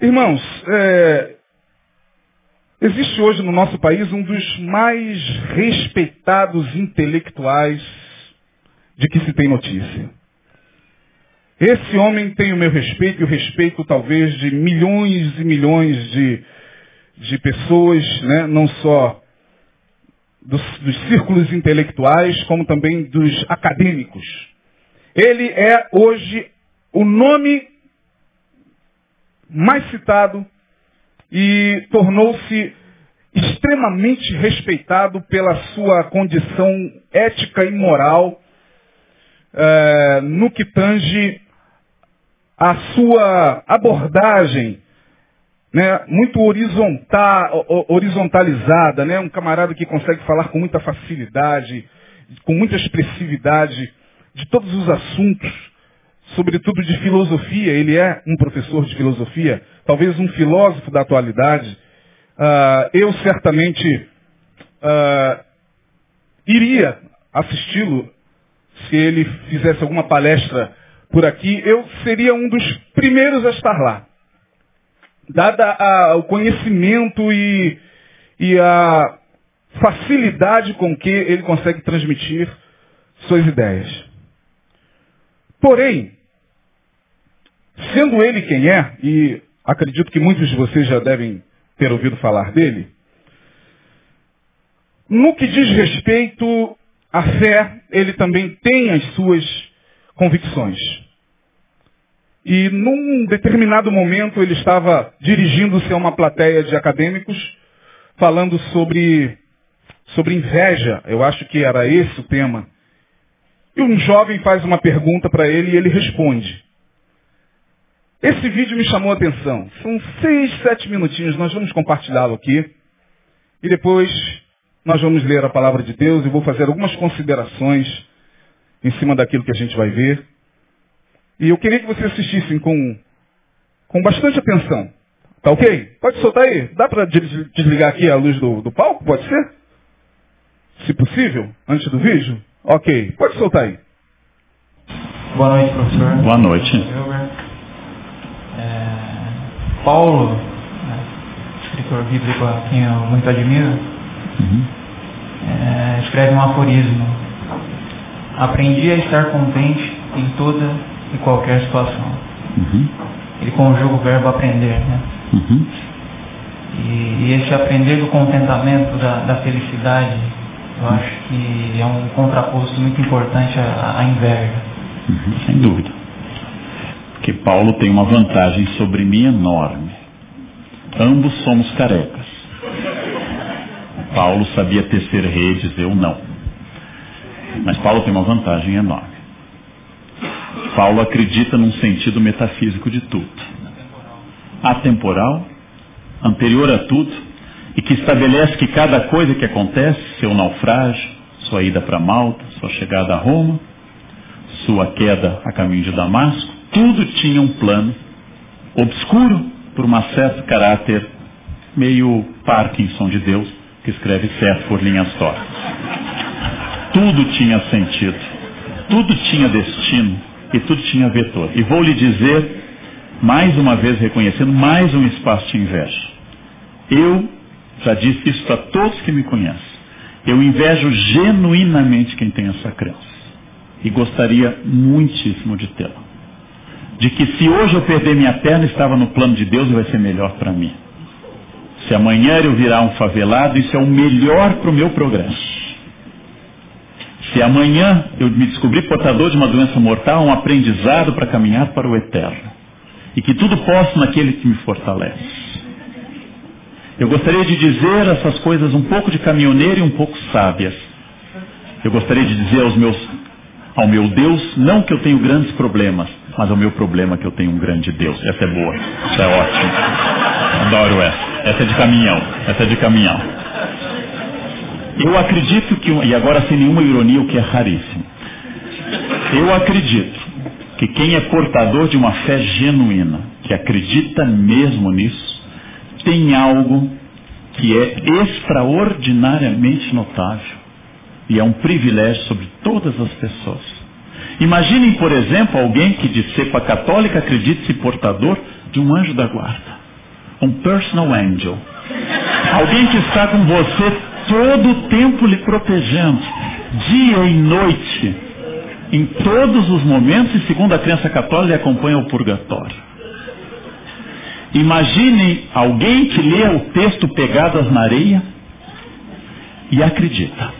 Irmãos, é, existe hoje no nosso país um dos mais respeitados intelectuais de que se tem notícia. Esse homem tem o meu respeito e o respeito talvez de milhões e milhões de, de pessoas, né? não só dos, dos círculos intelectuais, como também dos acadêmicos. Ele é hoje o nome mais citado e tornou-se extremamente respeitado pela sua condição ética e moral é, no que tange a sua abordagem né, muito horizontal, horizontalizada, né, um camarada que consegue falar com muita facilidade, com muita expressividade de todos os assuntos, sobretudo de filosofia. Ele é um professor de filosofia, talvez um filósofo da atualidade. Uh, eu certamente uh, iria assisti-lo se ele fizesse alguma palestra por aqui. Eu seria um dos primeiros a estar lá dada a, o conhecimento e, e a facilidade com que ele consegue transmitir suas ideias. Porém, sendo ele quem é, e acredito que muitos de vocês já devem ter ouvido falar dele, no que diz respeito à fé, ele também tem as suas convicções. E num determinado momento ele estava dirigindo-se a uma plateia de acadêmicos, falando sobre, sobre inveja. Eu acho que era esse o tema. E um jovem faz uma pergunta para ele e ele responde. Esse vídeo me chamou a atenção. São seis, sete minutinhos, nós vamos compartilhá-lo aqui. E depois nós vamos ler a palavra de Deus e vou fazer algumas considerações em cima daquilo que a gente vai ver. E eu queria que vocês assistissem com, com bastante atenção. Tá ok? Pode soltar aí. Dá para desligar aqui a luz do, do palco? Pode ser? Se possível, antes do vídeo? Ok. Pode soltar aí. Boa noite, professor. Boa noite. É, Paulo, né, escritor bíblico a quem eu muito admiro, uhum. é, escreve um aforismo. Aprendi a estar contente em toda em qualquer situação. Uhum. Ele conjuga o verbo aprender, né? Uhum. E, e, esse aprender do contentamento, da, da, felicidade, eu acho que é um contraposto muito importante à, à inveja. Uhum. Sem dúvida. Porque Paulo tem uma vantagem sobre mim enorme. Ambos somos carecas. Paulo sabia tecer redes, eu não. Mas Paulo tem uma vantagem enorme. Paulo acredita num sentido metafísico de tudo. Atemporal, anterior a tudo, e que estabelece que cada coisa que acontece, seu naufrágio, sua ida para Malta, sua chegada a Roma, sua queda a caminho de Damasco, tudo tinha um plano obscuro por um certo caráter meio Parkinson de Deus, que escreve certo por linhas tortas. Tudo tinha sentido, tudo tinha destino, e tudo tinha vetor. E vou lhe dizer, mais uma vez reconhecendo, mais um espaço de inveja. Eu já disse isso para todos que me conhecem. Eu invejo genuinamente quem tem essa crença. E gostaria muitíssimo de tê-la. De que se hoje eu perder minha perna, estava no plano de Deus e vai ser melhor para mim. Se amanhã eu virar um favelado, isso é o melhor para o meu progresso. Se amanhã eu me descobrir portador de uma doença mortal, um aprendizado para caminhar para o eterno. E que tudo posso naquele que me fortalece. Eu gostaria de dizer essas coisas um pouco de caminhoneiro e um pouco sábias. Eu gostaria de dizer aos meus, ao meu Deus, não que eu tenho grandes problemas, mas ao meu problema que eu tenho um grande Deus. Essa é boa, essa é ótima. Adoro essa. Essa é de caminhão, essa é de caminhão. Eu acredito que, e agora sem nenhuma ironia, o que é raríssimo. Eu acredito que quem é portador de uma fé genuína, que acredita mesmo nisso, tem algo que é extraordinariamente notável e é um privilégio sobre todas as pessoas. Imaginem, por exemplo, alguém que de cepa católica acredite-se portador de um anjo da guarda. um personal angel. Alguém que está com você todo o tempo lhe protegendo, dia e noite, em todos os momentos, e segundo a crença católica, ele acompanha o purgatório. Imagine alguém que lê o texto Pegadas na Areia e acredita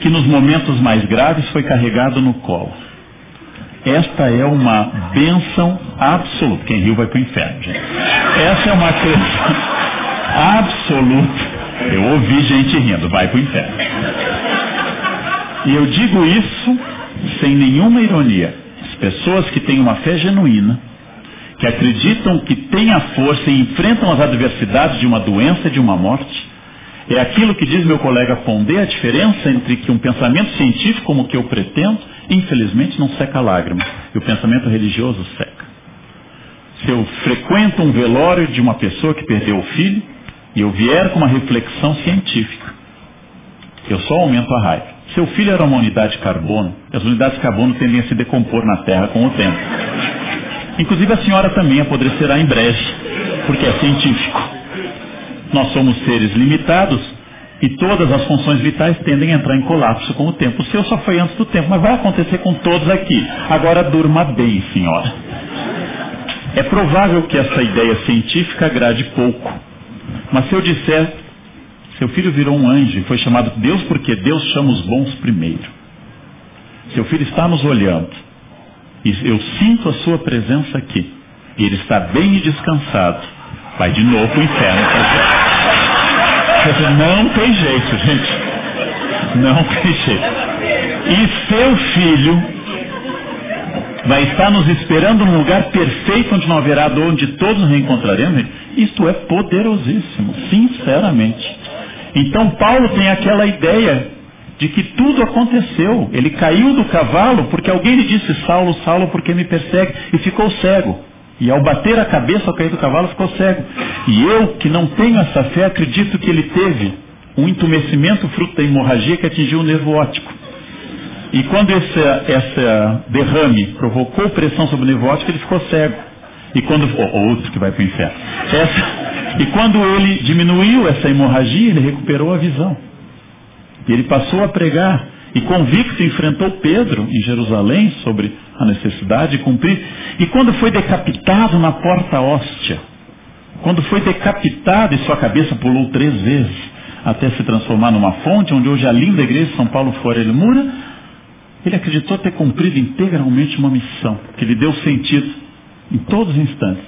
que nos momentos mais graves foi carregado no colo. Esta é uma bênção absoluta. Quem riu vai para o inferno, gente. Essa é uma crença absoluta. Eu ouvi gente rindo, vai para o inferno. E eu digo isso sem nenhuma ironia. As pessoas que têm uma fé genuína, que acreditam que têm a força e enfrentam as adversidades de uma doença e de uma morte, é aquilo que diz meu colega Pondé, a diferença entre que um pensamento científico como o que eu pretendo, infelizmente não seca lágrimas, e o pensamento religioso seca. Se eu frequento um velório de uma pessoa que perdeu o filho, e eu vier com uma reflexão científica, eu só aumento a raiva. Seu filho era uma unidade de carbono, as unidades de carbono tendem a se decompor na Terra com o tempo. Inclusive a senhora também apodrecerá em breve, porque é científico. Nós somos seres limitados e todas as funções vitais tendem a entrar em colapso com o tempo. O seu só foi antes do tempo, mas vai acontecer com todos aqui. Agora durma bem, senhora. É provável que essa ideia científica agrade pouco. Mas se eu disser, seu filho virou um anjo e foi chamado Deus porque Deus chama os bons primeiro. Seu filho está nos olhando. E eu sinto a sua presença aqui. E ele está bem e descansado. Vai de novo para o inferno. Não tem jeito, gente. Não tem jeito. E seu filho vai estar nos esperando num lugar perfeito onde não haverá dor, onde todos nos reencontraremos. Isto é poderosíssimo, sinceramente. Então Paulo tem aquela ideia de que tudo aconteceu. Ele caiu do cavalo porque alguém lhe disse, Saulo, Saulo, porque me persegue? E ficou cego. E ao bater a cabeça ao cair do cavalo ficou cego. E eu, que não tenho essa fé, acredito que ele teve um entumecimento fruto da hemorragia que atingiu o nervo óptico. E quando esse, essa derrame provocou pressão sobre o nervo óptico, ele ficou cego. E quando. Ou outro que vai para o inferno. Essa, e quando ele diminuiu essa hemorragia, ele recuperou a visão. E ele passou a pregar. E convicto enfrentou Pedro em Jerusalém sobre a necessidade de cumprir. E quando foi decapitado na porta hóstia, quando foi decapitado e sua cabeça pulou três vezes até se transformar numa fonte, onde hoje a linda igreja de São Paulo fora ele mura, ele acreditou ter cumprido integralmente uma missão que lhe deu sentido em todos os instantes.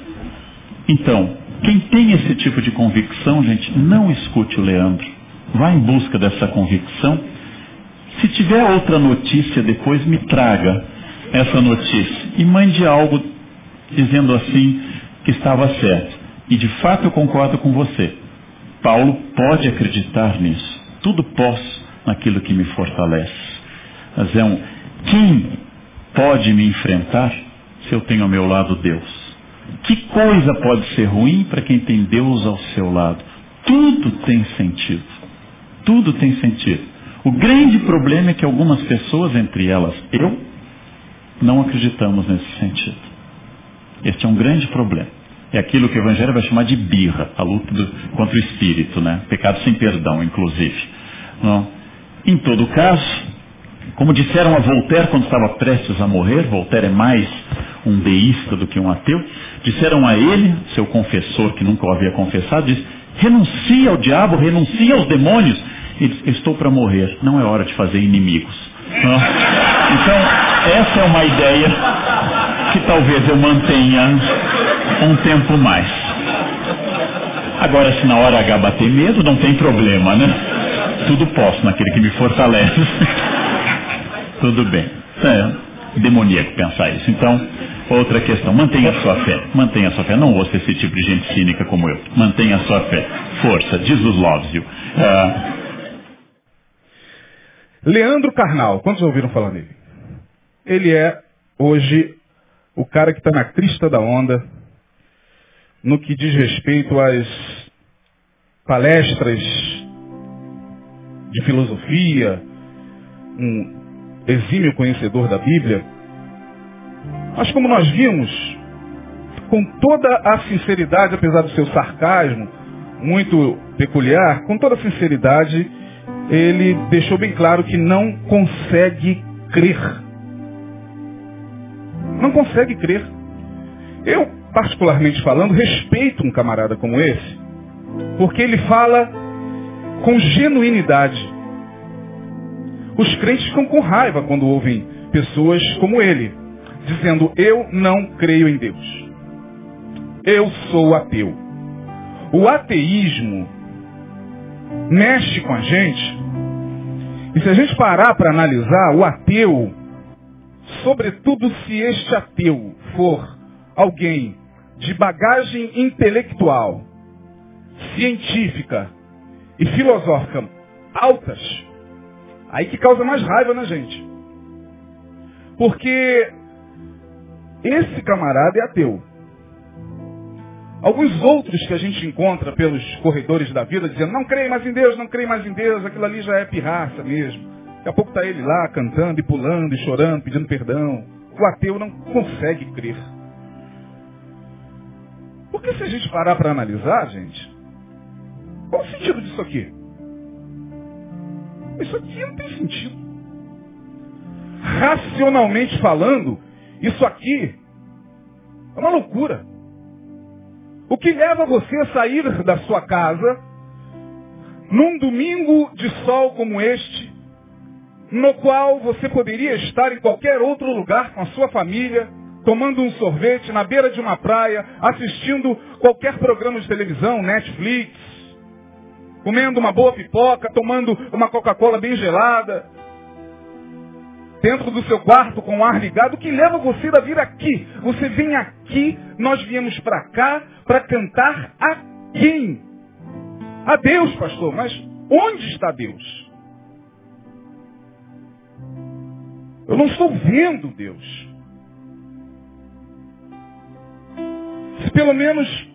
Então, quem tem esse tipo de convicção, gente, não escute o Leandro. Vá em busca dessa convicção. Se tiver outra notícia depois, me traga essa notícia e mande algo dizendo assim que estava certo. E de fato eu concordo com você. Paulo pode acreditar nisso. Tudo posso naquilo que me fortalece. Mas é um, quem pode me enfrentar se eu tenho ao meu lado Deus? Que coisa pode ser ruim para quem tem Deus ao seu lado? Tudo tem sentido. Tudo tem sentido. O grande problema é que algumas pessoas, entre elas eu, não acreditamos nesse sentido. Este é um grande problema. É aquilo que o Evangelho vai chamar de birra, a luta do, contra o espírito, né? Pecado sem perdão, inclusive. Não? Em todo caso, como disseram a Voltaire quando estava prestes a morrer, Voltaire é mais um deísta do que um ateu, disseram a ele, seu confessor que nunca o havia confessado, disse, renuncia ao diabo, renuncia aos demônios. Estou para morrer, não é hora de fazer inimigos. Então, essa é uma ideia que talvez eu mantenha um tempo mais. Agora, se na hora H bater medo, não tem problema, né? Tudo posso naquele que me fortalece. Tudo bem. É demoníaco pensar isso. Então, outra questão. Mantenha a sua fé. Mantenha a sua fé. Não ouça esse tipo de gente cínica como eu. Mantenha a sua fé. Força. Jesus loves you. Uh... Leandro Carnal. Quantos ouviram falar nele? Ele é, hoje, o cara que está na crista da onda no que diz respeito às palestras de filosofia, um exímio conhecedor da Bíblia. Mas como nós vimos, com toda a sinceridade, apesar do seu sarcasmo, muito peculiar, com toda a sinceridade, ele deixou bem claro que não consegue crer. Não consegue crer. Eu, particularmente falando, respeito um camarada como esse, porque ele fala com genuinidade. Os crentes ficam com raiva quando ouvem pessoas como ele, dizendo, eu não creio em Deus. Eu sou ateu. O ateísmo mexe com a gente. E se a gente parar para analisar, o ateu, sobretudo se este ateu for alguém de bagagem intelectual, científica e filosófica altas, aí que causa mais raiva na gente. Porque esse camarada é ateu. Alguns outros que a gente encontra pelos corredores da vida dizendo, não creio mais em Deus, não creio mais em Deus, aquilo ali já é pirraça mesmo. Daqui a pouco está ele lá cantando e pulando e chorando, pedindo perdão. O ateu não consegue crer. Porque se a gente parar para analisar, gente, qual o sentido disso aqui? Isso aqui não tem sentido. Racionalmente falando, isso aqui é uma loucura. O que leva você a sair da sua casa num domingo de sol como este, no qual você poderia estar em qualquer outro lugar com a sua família, tomando um sorvete na beira de uma praia, assistindo qualquer programa de televisão, Netflix, comendo uma boa pipoca, tomando uma Coca-Cola bem gelada, dentro do seu quarto com o ar ligado, o que leva você a vir aqui? Você vem aqui, nós viemos para cá para cantar a quem? A Deus, pastor, mas onde está Deus? Eu não estou vendo Deus. Se pelo menos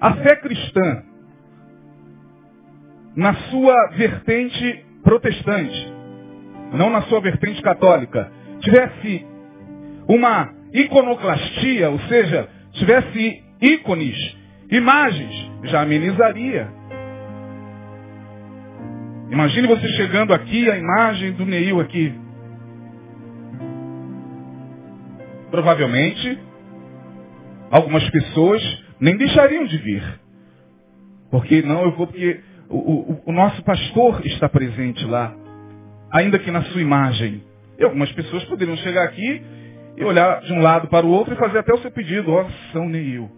a fé cristã, na sua vertente protestante, não na sua vertente católica, tivesse uma iconoclastia, ou seja, tivesse ícones, imagens, já amenizaria. Imagine você chegando aqui, a imagem do Neil aqui. Provavelmente, algumas pessoas nem deixariam de vir. Porque não, eu vou porque o, o, o nosso pastor está presente lá ainda que na sua imagem. E algumas pessoas poderiam chegar aqui e olhar de um lado para o outro e fazer até o seu pedido, ó, oh, São Neil.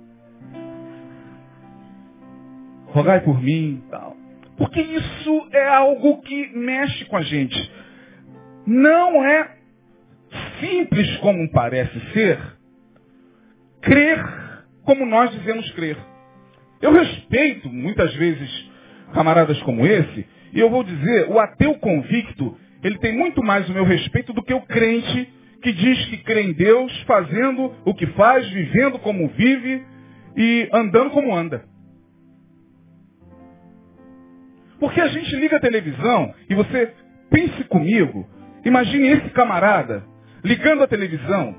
Rogai por mim tal. Porque isso é algo que mexe com a gente. Não é simples como parece ser crer como nós dizemos crer. Eu respeito muitas vezes camaradas como esse, e eu vou dizer, o ateu convicto, ele tem muito mais o meu respeito do que o crente que diz que crê em Deus, fazendo o que faz, vivendo como vive e andando como anda. Porque a gente liga a televisão e você pense comigo, imagine esse camarada ligando a televisão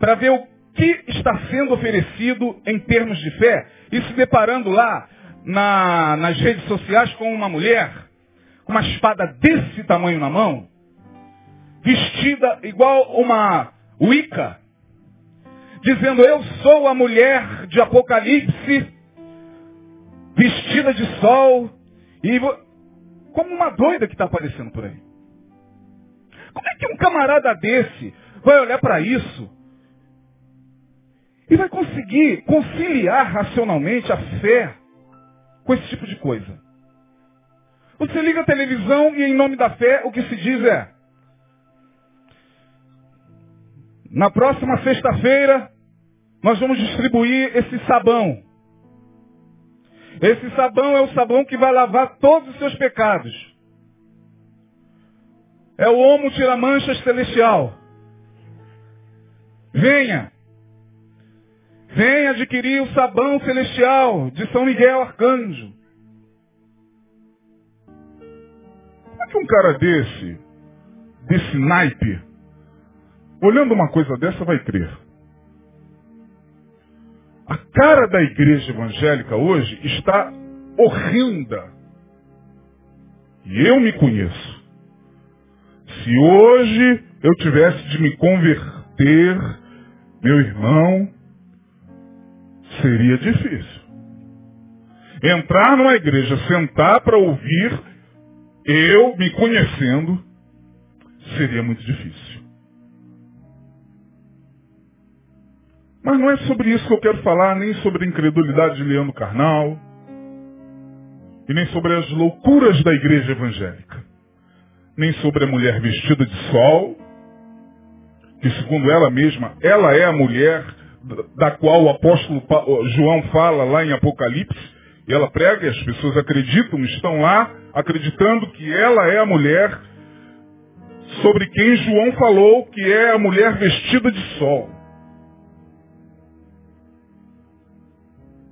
para ver o que está sendo oferecido em termos de fé e se deparando lá na, nas redes sociais com uma mulher uma espada desse tamanho na mão, vestida igual uma Wicca, dizendo, eu sou a mulher de Apocalipse, vestida de sol, e como uma doida que está aparecendo por aí. Como é que um camarada desse vai olhar para isso e vai conseguir conciliar racionalmente a fé com esse tipo de coisa? Você liga a televisão e em nome da fé o que se diz é, na próxima sexta-feira nós vamos distribuir esse sabão. Esse sabão é o sabão que vai lavar todos os seus pecados. É o Homo Tiramanchas Celestial. Venha. Venha adquirir o sabão celestial de São Miguel Arcanjo. Que um cara desse, desse naipe, olhando uma coisa dessa, vai crer? A cara da igreja evangélica hoje está horrenda. E eu me conheço. Se hoje eu tivesse de me converter, meu irmão, seria difícil. Entrar numa igreja, sentar para ouvir, eu me conhecendo, seria muito difícil. Mas não é sobre isso que eu quero falar, nem sobre a incredulidade de Leandro Carnal, e nem sobre as loucuras da igreja evangélica, nem sobre a mulher vestida de sol, que segundo ela mesma, ela é a mulher da qual o apóstolo João fala lá em Apocalipse, e ela prega e as pessoas acreditam, estão lá acreditando que ela é a mulher sobre quem João falou que é a mulher vestida de sol.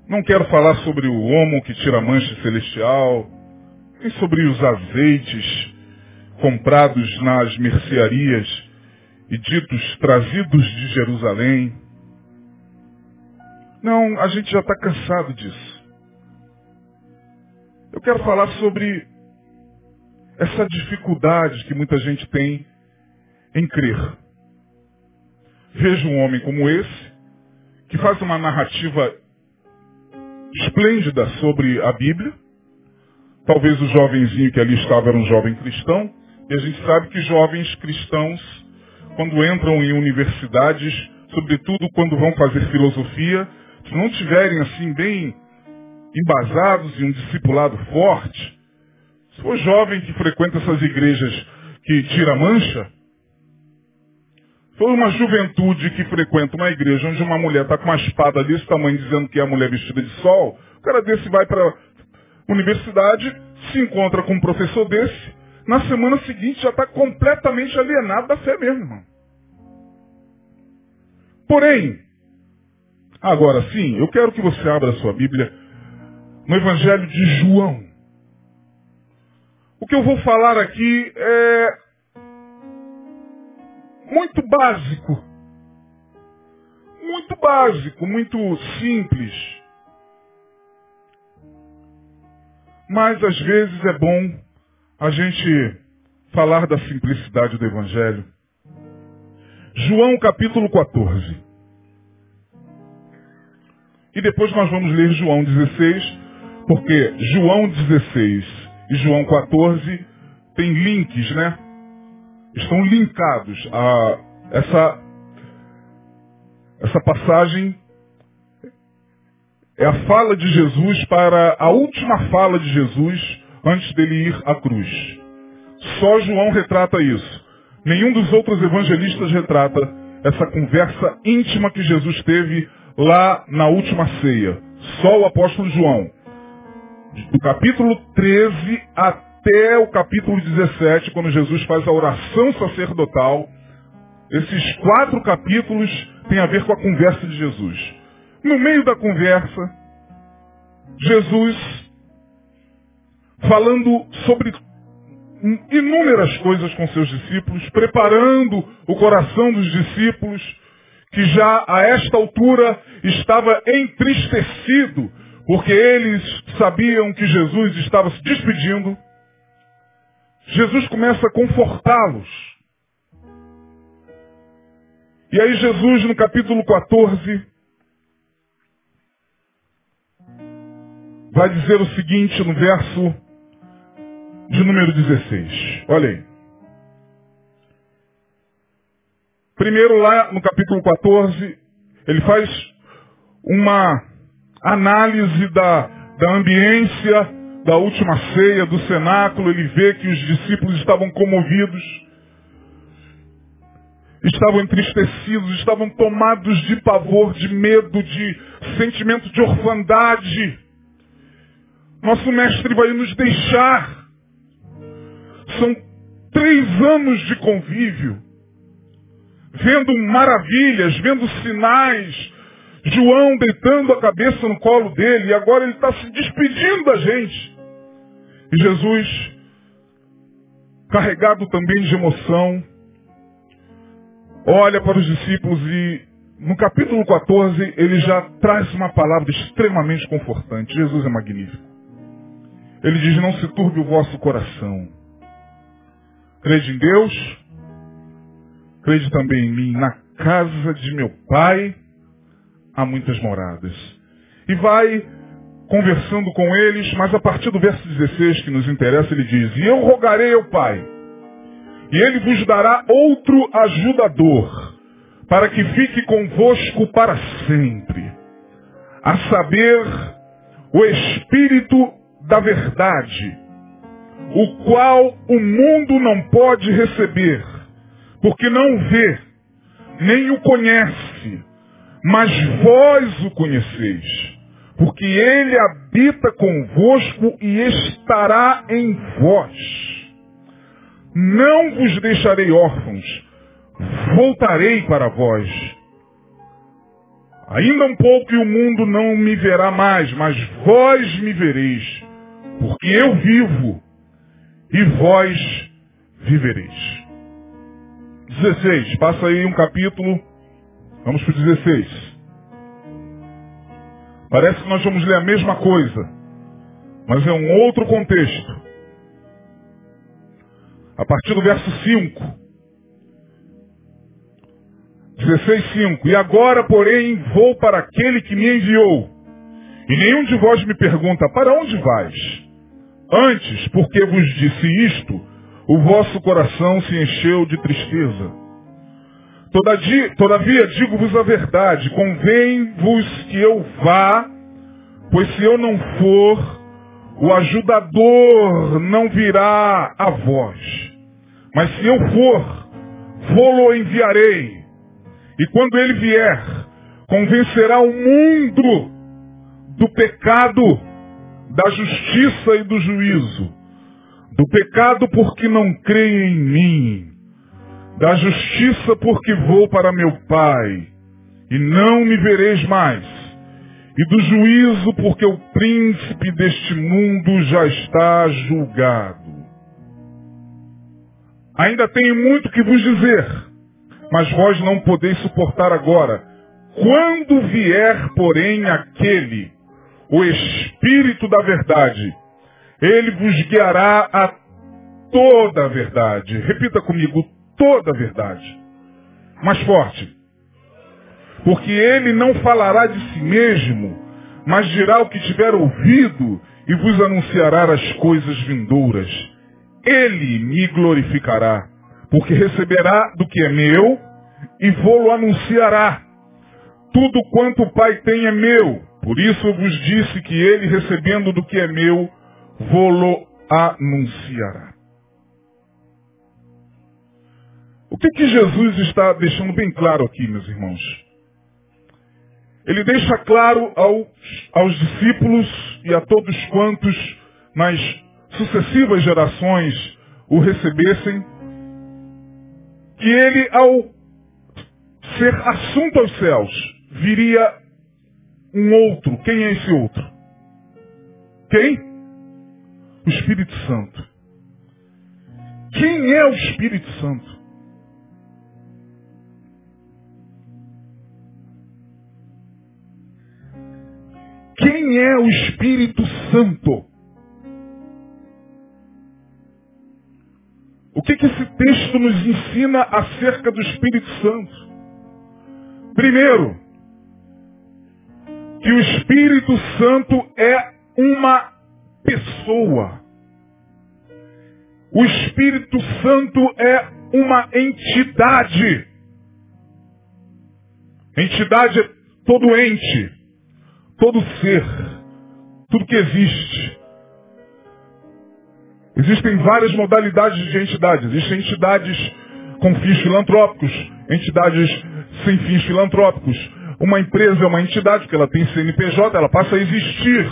Não quero falar sobre o homo que tira a mancha celestial, nem sobre os azeites comprados nas mercearias e ditos trazidos de Jerusalém. Não, a gente já está cansado disso. Eu quero falar sobre essa dificuldade que muita gente tem em crer. Veja um homem como esse, que faz uma narrativa esplêndida sobre a Bíblia. Talvez o jovenzinho que ali estava era um jovem cristão. E a gente sabe que jovens cristãos, quando entram em universidades, sobretudo quando vão fazer filosofia, se não tiverem assim bem embasados em um discipulado forte, se for jovem que frequenta essas igrejas que tira mancha, foi uma juventude que frequenta uma igreja onde uma mulher está com uma espada desse tamanho dizendo que é a mulher vestida de sol. O cara desse vai para a universidade, se encontra com um professor desse, na semana seguinte já está completamente alienado da fé mesmo, irmão. Porém, agora sim, eu quero que você abra a sua Bíblia no Evangelho de João. O que eu vou falar aqui é muito básico. Muito básico, muito simples. Mas às vezes é bom a gente falar da simplicidade do Evangelho. João capítulo 14. E depois nós vamos ler João 16, porque João 16 e João 14 tem links, né? estão linkados a essa, essa passagem é a fala de Jesus para a última fala de Jesus antes dele ir à cruz. Só João retrata isso. Nenhum dos outros evangelistas retrata essa conversa íntima que Jesus teve lá na última ceia. Só o apóstolo João. Do capítulo 13 até o capítulo 17, quando Jesus faz a oração sacerdotal. Esses quatro capítulos têm a ver com a conversa de Jesus. No meio da conversa, Jesus, falando sobre inúmeras coisas com seus discípulos, preparando o coração dos discípulos, que já a esta altura estava entristecido, porque eles sabiam que Jesus estava se despedindo. Jesus começa a confortá-los. E aí Jesus no capítulo 14 vai dizer o seguinte no verso de número 16. Olha aí. Primeiro lá no capítulo 14, ele faz uma análise da, da ambiência da última ceia, do cenáculo, ele vê que os discípulos estavam comovidos, estavam entristecidos, estavam tomados de pavor, de medo, de sentimento de orfandade. Nosso mestre vai nos deixar. São três anos de convívio, vendo maravilhas, vendo sinais, João deitando a cabeça no colo dele, e agora ele está se despedindo da gente. E Jesus, carregado também de emoção, olha para os discípulos e no capítulo 14, ele já traz uma palavra extremamente confortante. Jesus é magnífico. Ele diz, não se turbe o vosso coração. Crede em Deus, crede também em mim. Na casa de meu pai há muitas moradas. E vai conversando com eles, mas a partir do verso 16 que nos interessa, ele diz, e eu rogarei ao Pai, e ele vos dará outro ajudador, para que fique convosco para sempre, a saber, o Espírito da verdade, o qual o mundo não pode receber, porque não vê, nem o conhece, mas vós o conheceis, porque ele habita convosco e estará em vós. Não vos deixarei órfãos, voltarei para vós. Ainda um pouco e o mundo não me verá mais, mas vós me vereis, porque eu vivo e vós vivereis. 16, passa aí um capítulo, vamos para o 16. Parece que nós vamos ler a mesma coisa, mas é um outro contexto. A partir do verso 5. 16, 5. E agora, porém, vou para aquele que me enviou. E nenhum de vós me pergunta, para onde vais? Antes, porque vos disse isto, o vosso coração se encheu de tristeza. Todavia, digo-vos a verdade, convém-vos que eu vá, pois se eu não for, o ajudador não virá a vós. Mas se eu for, vou-lo enviarei. E quando ele vier, convencerá o mundo do pecado, da justiça e do juízo. Do pecado porque não creem em mim. Da justiça porque vou para meu Pai e não me vereis mais. E do juízo porque o príncipe deste mundo já está julgado. Ainda tenho muito que vos dizer, mas vós não podeis suportar agora. Quando vier, porém, aquele o Espírito da verdade. Ele vos guiará a toda a verdade. Repita comigo, toda a verdade. Mais forte. Porque ele não falará de si mesmo, mas dirá o que tiver ouvido e vos anunciará as coisas vindouras. Ele me glorificará, porque receberá do que é meu e vou-lo anunciará. Tudo quanto o Pai tem é meu. Por isso eu vos disse que ele, recebendo do que é meu, vou-lo anunciará. O que, que Jesus está deixando bem claro aqui, meus irmãos? Ele deixa claro aos, aos discípulos e a todos quantos nas sucessivas gerações o recebessem, que ele, ao ser assunto aos céus, viria um outro. Quem é esse outro? Quem? O Espírito Santo. Quem é o Espírito Santo? Quem é o Espírito Santo? O que, que esse texto nos ensina acerca do Espírito Santo? Primeiro, que o Espírito Santo é uma pessoa. O Espírito Santo é uma entidade. Entidade é todo ente, todo ser, tudo que existe. Existem várias modalidades de entidades. Existem entidades com fins filantrópicos, entidades sem fins filantrópicos, uma empresa é uma entidade, porque ela tem CNPJ, ela passa a existir.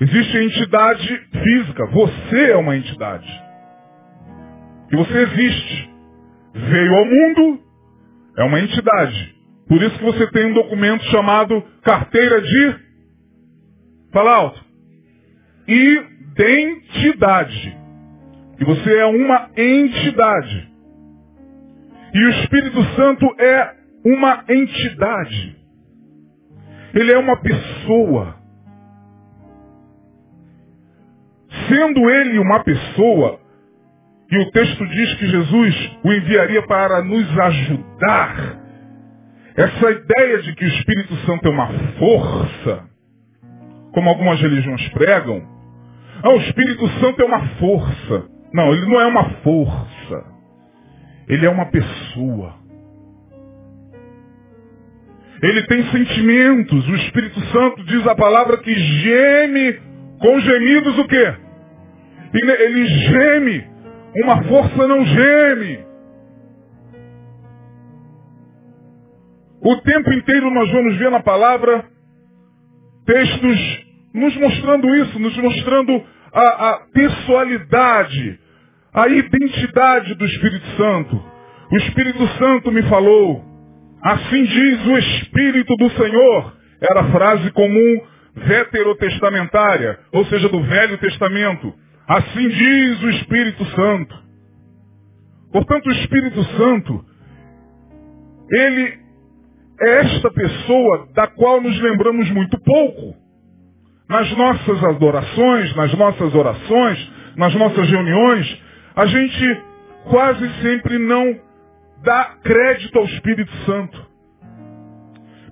Existe a entidade física. Você é uma entidade. E você existe. Veio ao mundo, é uma entidade. Por isso que você tem um documento chamado carteira de. Fala alto. Identidade. E você é uma entidade. E o Espírito Santo é uma entidade. Ele é uma pessoa. Sendo ele uma pessoa, e o texto diz que Jesus o enviaria para nos ajudar, essa ideia de que o Espírito Santo é uma força, como algumas religiões pregam, ah, o Espírito Santo é uma força. Não, ele não é uma força. Ele é uma pessoa. Ele tem sentimentos. O Espírito Santo diz a palavra que geme com gemidos o quê? Ele geme. Uma força não geme. O tempo inteiro nós vamos ver na palavra textos nos mostrando isso, nos mostrando a, a pessoalidade, a identidade do Espírito Santo. O Espírito Santo me falou, assim diz o Espírito do Senhor. Era a frase comum veterotestamentária, ou seja, do Velho Testamento. Assim diz o Espírito Santo. Portanto, o Espírito Santo, ele é esta pessoa da qual nos lembramos muito pouco. Nas nossas adorações, nas nossas orações, nas nossas reuniões, a gente quase sempre não dá crédito ao Espírito Santo.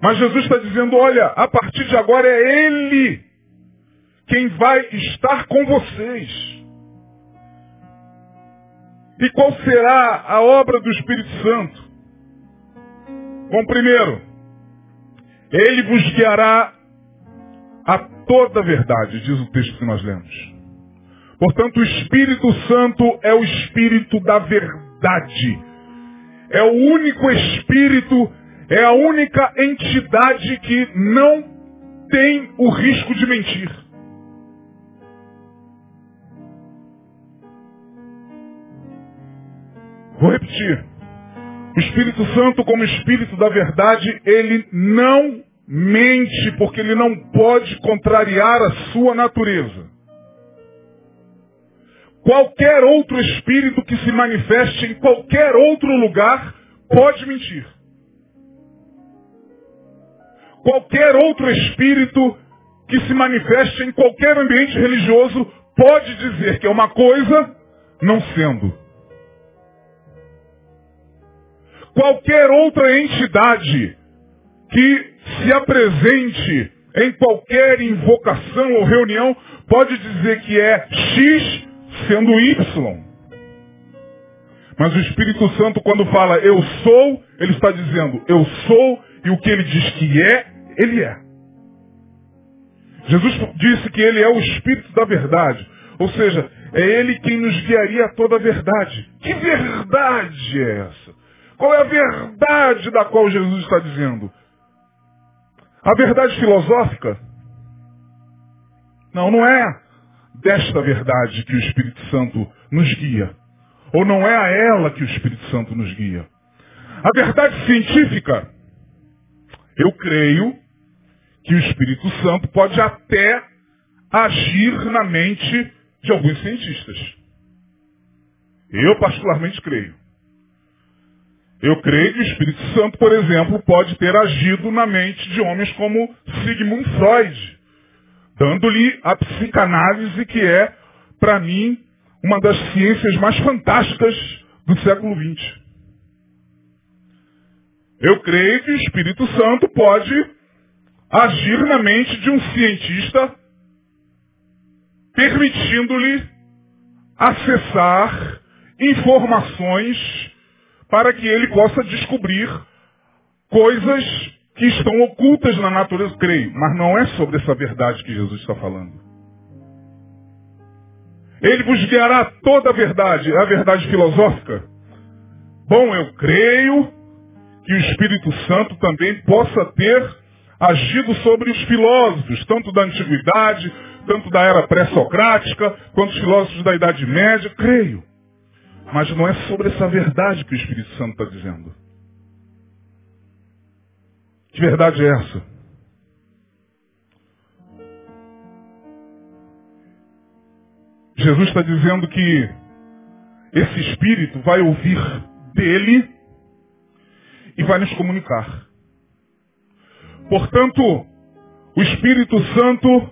Mas Jesus está dizendo, olha, a partir de agora é Ele quem vai estar com vocês. E qual será a obra do Espírito Santo? Bom, primeiro, Ele vos guiará a toda verdade, diz o texto que nós lemos. Portanto, o Espírito Santo é o Espírito da verdade. É o único Espírito, é a única entidade que não tem o risco de mentir. Vou repetir. O Espírito Santo, como Espírito da verdade, ele não mente porque ele não pode contrariar a sua natureza. Qualquer outro espírito que se manifeste em qualquer outro lugar pode mentir. Qualquer outro espírito que se manifeste em qualquer ambiente religioso pode dizer que é uma coisa, não sendo. Qualquer outra entidade que se apresente em qualquer invocação ou reunião pode dizer que é X sendo Y. Mas o Espírito Santo, quando fala eu sou, ele está dizendo eu sou e o que ele diz que é, ele é. Jesus disse que ele é o Espírito da verdade. Ou seja, é ele quem nos guiaria a toda a verdade. Que verdade é essa? Qual é a verdade da qual Jesus está dizendo? A verdade filosófica? Não, não é desta verdade que o Espírito Santo nos guia. Ou não é a ela que o Espírito Santo nos guia. A verdade científica, eu creio que o Espírito Santo pode até agir na mente de alguns cientistas. Eu particularmente creio. Eu creio que o Espírito Santo, por exemplo, pode ter agido na mente de homens como Sigmund Freud, dando-lhe a psicanálise que é, para mim, uma das ciências mais fantásticas do século XX. Eu creio que o Espírito Santo pode agir na mente de um cientista, permitindo-lhe acessar informações para que ele possa descobrir coisas que estão ocultas na natureza, creio. Mas não é sobre essa verdade que Jesus está falando. Ele vos guiará toda a verdade, a verdade filosófica. Bom, eu creio que o Espírito Santo também possa ter agido sobre os filósofos, tanto da antiguidade, tanto da era pré-socrática, quanto os filósofos da Idade Média, creio. Mas não é sobre essa verdade que o Espírito Santo está dizendo. Que verdade é essa? Jesus está dizendo que esse Espírito vai ouvir dele e vai nos comunicar. Portanto, o Espírito Santo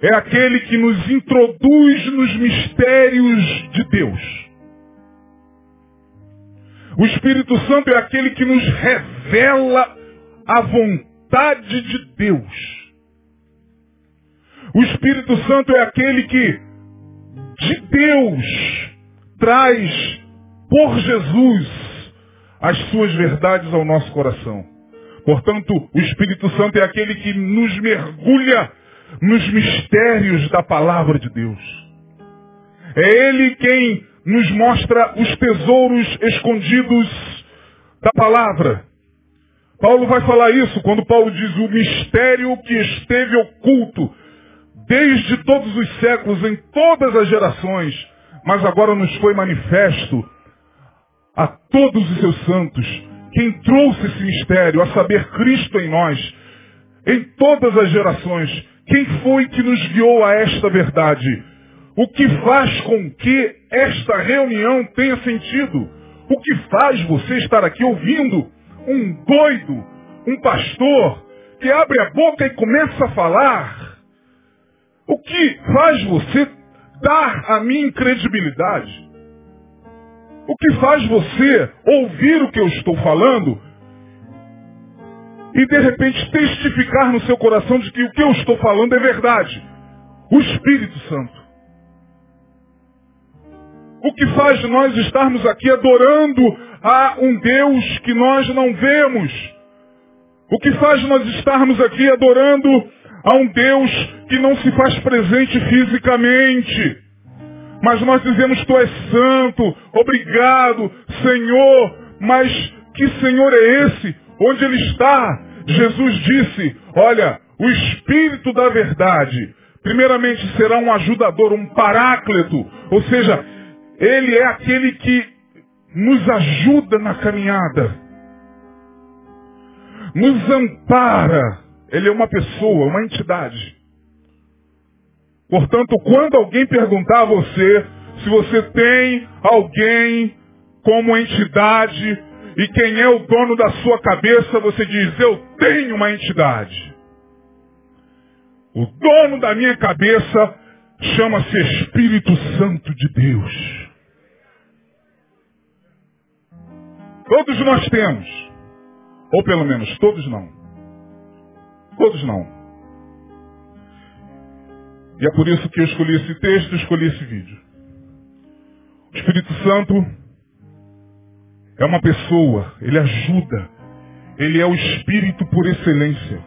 é aquele que nos introduz nos mistérios de Deus. O Espírito Santo é aquele que nos revela a vontade de Deus. O Espírito Santo é aquele que, de Deus, traz por Jesus as suas verdades ao nosso coração. Portanto, o Espírito Santo é aquele que nos mergulha nos mistérios da palavra de Deus. É Ele quem nos mostra os tesouros escondidos da palavra. Paulo vai falar isso quando Paulo diz o mistério que esteve oculto desde todos os séculos, em todas as gerações, mas agora nos foi manifesto a todos os seus santos. Quem trouxe esse mistério, a saber, Cristo em nós, em todas as gerações, quem foi que nos guiou a esta verdade? O que faz com que esta reunião tenha sentido? O que faz você estar aqui ouvindo um doido, um pastor, que abre a boca e começa a falar? O que faz você dar a mim credibilidade? O que faz você ouvir o que eu estou falando e de repente testificar no seu coração de que o que eu estou falando é verdade? O Espírito Santo. O que faz nós estarmos aqui adorando a um Deus que nós não vemos? O que faz nós estarmos aqui adorando a um Deus que não se faz presente fisicamente? Mas nós dizemos, Tu és santo, obrigado, Senhor, mas que Senhor é esse? Onde Ele está? Jesus disse, olha, o Espírito da verdade, primeiramente será um ajudador, um paráclito, ou seja, ele é aquele que nos ajuda na caminhada, nos ampara. Ele é uma pessoa, uma entidade. Portanto, quando alguém perguntar a você se você tem alguém como entidade e quem é o dono da sua cabeça, você diz, eu tenho uma entidade. O dono da minha cabeça chama-se Espírito Santo de Deus. Todos nós temos. Ou pelo menos todos não. Todos não. E é por isso que eu escolhi esse texto, escolhi esse vídeo. O Espírito Santo é uma pessoa, ele ajuda. Ele é o Espírito por excelência.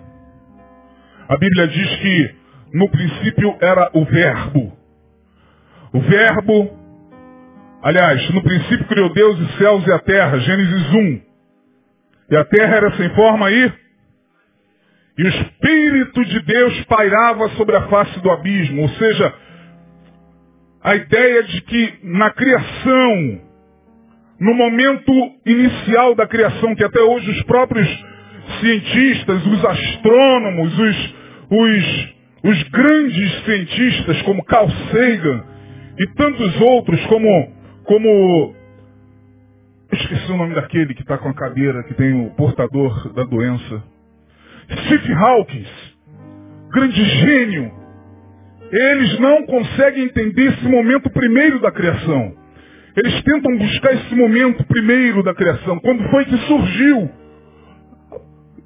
A Bíblia diz que no princípio era o Verbo. O Verbo Aliás, no princípio criou Deus os céus e a terra, Gênesis 1. E a terra era sem forma aí. E o Espírito de Deus pairava sobre a face do abismo. Ou seja, a ideia de que na criação, no momento inicial da criação, que até hoje os próprios cientistas, os astrônomos, os, os, os grandes cientistas como Carl Sagan e tantos outros como como. Esqueci o nome daquele que está com a cadeira, que tem o portador da doença. Steve Hawkins, grande gênio. Eles não conseguem entender esse momento primeiro da criação. Eles tentam buscar esse momento primeiro da criação. Quando foi que surgiu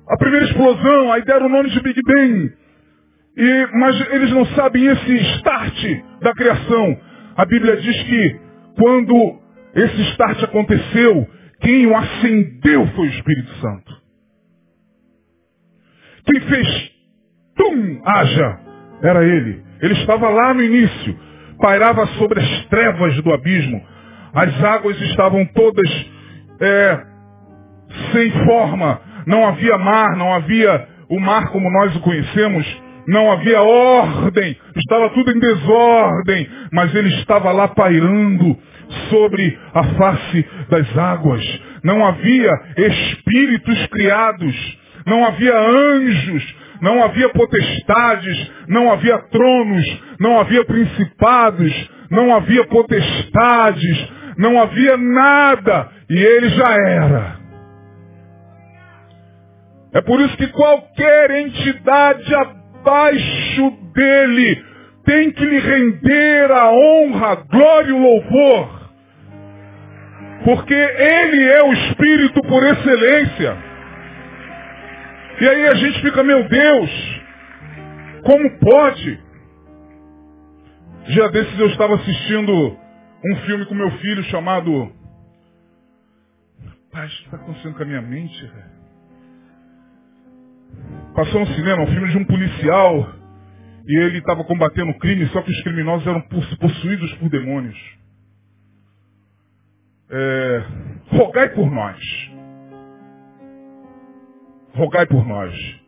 a primeira explosão? Aí deram o nome de Big Bang. E, mas eles não sabem esse start da criação. A Bíblia diz que quando esse start aconteceu, quem o acendeu foi o Espírito Santo. Quem fez tum, haja, era ele. Ele estava lá no início, pairava sobre as trevas do abismo. As águas estavam todas é, sem forma. Não havia mar, não havia o mar como nós o conhecemos. Não havia ordem, estava tudo em desordem, mas ele estava lá pairando sobre a face das águas. Não havia espíritos criados, não havia anjos, não havia potestades, não havia tronos, não havia principados, não havia potestades, não havia nada, e ele já era. É por isso que qualquer entidade abaixo dele tem que lhe render a honra, a glória e o louvor. Porque ele é o Espírito por excelência. E aí a gente fica, meu Deus, como pode? Dia desses eu estava assistindo um filme com meu filho chamado. Pai, o que está acontecendo com a minha mente? Passou no cinema um filme de um policial e ele estava combatendo crime, só que os criminosos eram possuídos por demônios. É, rogai por nós. Rogai por nós.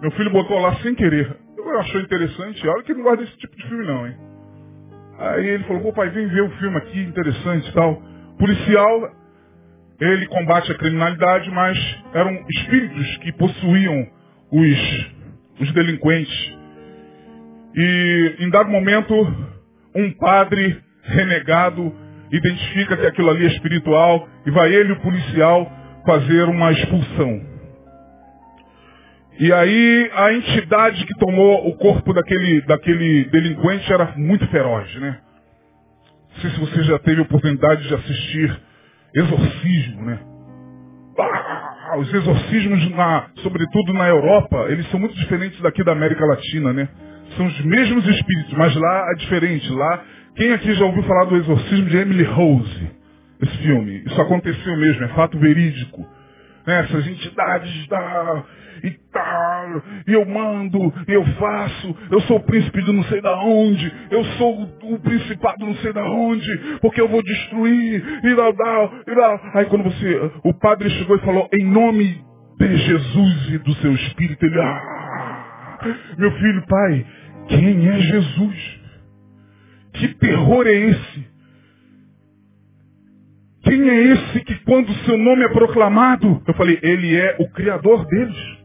Meu filho botou lá sem querer. Eu achou interessante. Olha que não gosta desse tipo de filme não, hein? Aí ele falou, pô pai, vem ver o filme aqui, interessante e tal. Policial, ele combate a criminalidade, mas eram espíritos que possuíam os, os delinquentes. E em dado momento, um padre renegado identifica que aquilo ali é espiritual e vai ele, o policial, fazer uma expulsão. E aí a entidade que tomou o corpo daquele, daquele delinquente era muito feroz, né? Não sei se você já teve oportunidade de assistir exorcismo, né? Ah, os exorcismos, na, sobretudo na Europa, eles são muito diferentes daqui da América Latina, né? São os mesmos espíritos, mas lá é diferente. Lá, quem aqui já ouviu falar do exorcismo de Emily Rose? Esse filme. Isso aconteceu mesmo, é fato verídico. Né? Essas entidades da e tal, e eu mando, e eu faço, eu sou o príncipe de não sei da onde, eu sou o, principado não sei da onde, porque eu vou destruir, e tal, tal, e tal. Aí quando você, o padre chegou e falou, em nome de Jesus e do seu espírito, ele, ah, meu filho, pai, quem é Jesus? Que terror é esse? Quem é esse que quando seu nome é proclamado, eu falei, ele é o criador deles.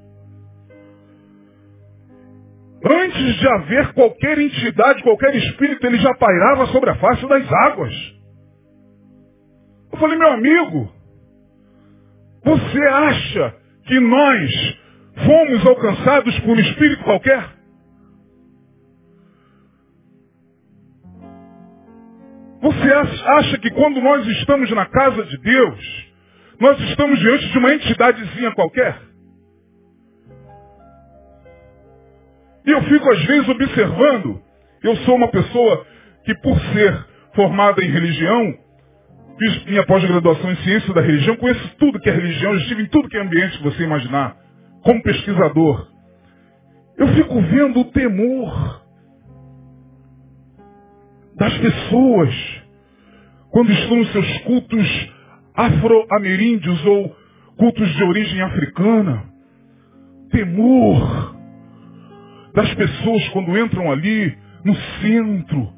Antes de haver qualquer entidade, qualquer espírito, ele já pairava sobre a face das águas. Eu falei, meu amigo, você acha que nós fomos alcançados por um espírito qualquer? Você acha que quando nós estamos na casa de Deus, nós estamos diante de uma entidadezinha qualquer? E eu fico às vezes observando, eu sou uma pessoa que por ser formada em religião, fiz minha pós-graduação em ciência da religião, conheço tudo que é religião, estive em tudo que é ambiente que você imaginar, como pesquisador. Eu fico vendo o temor das pessoas quando estão nos seus cultos afro-ameríndios ou cultos de origem africana. Temor das pessoas quando entram ali no centro.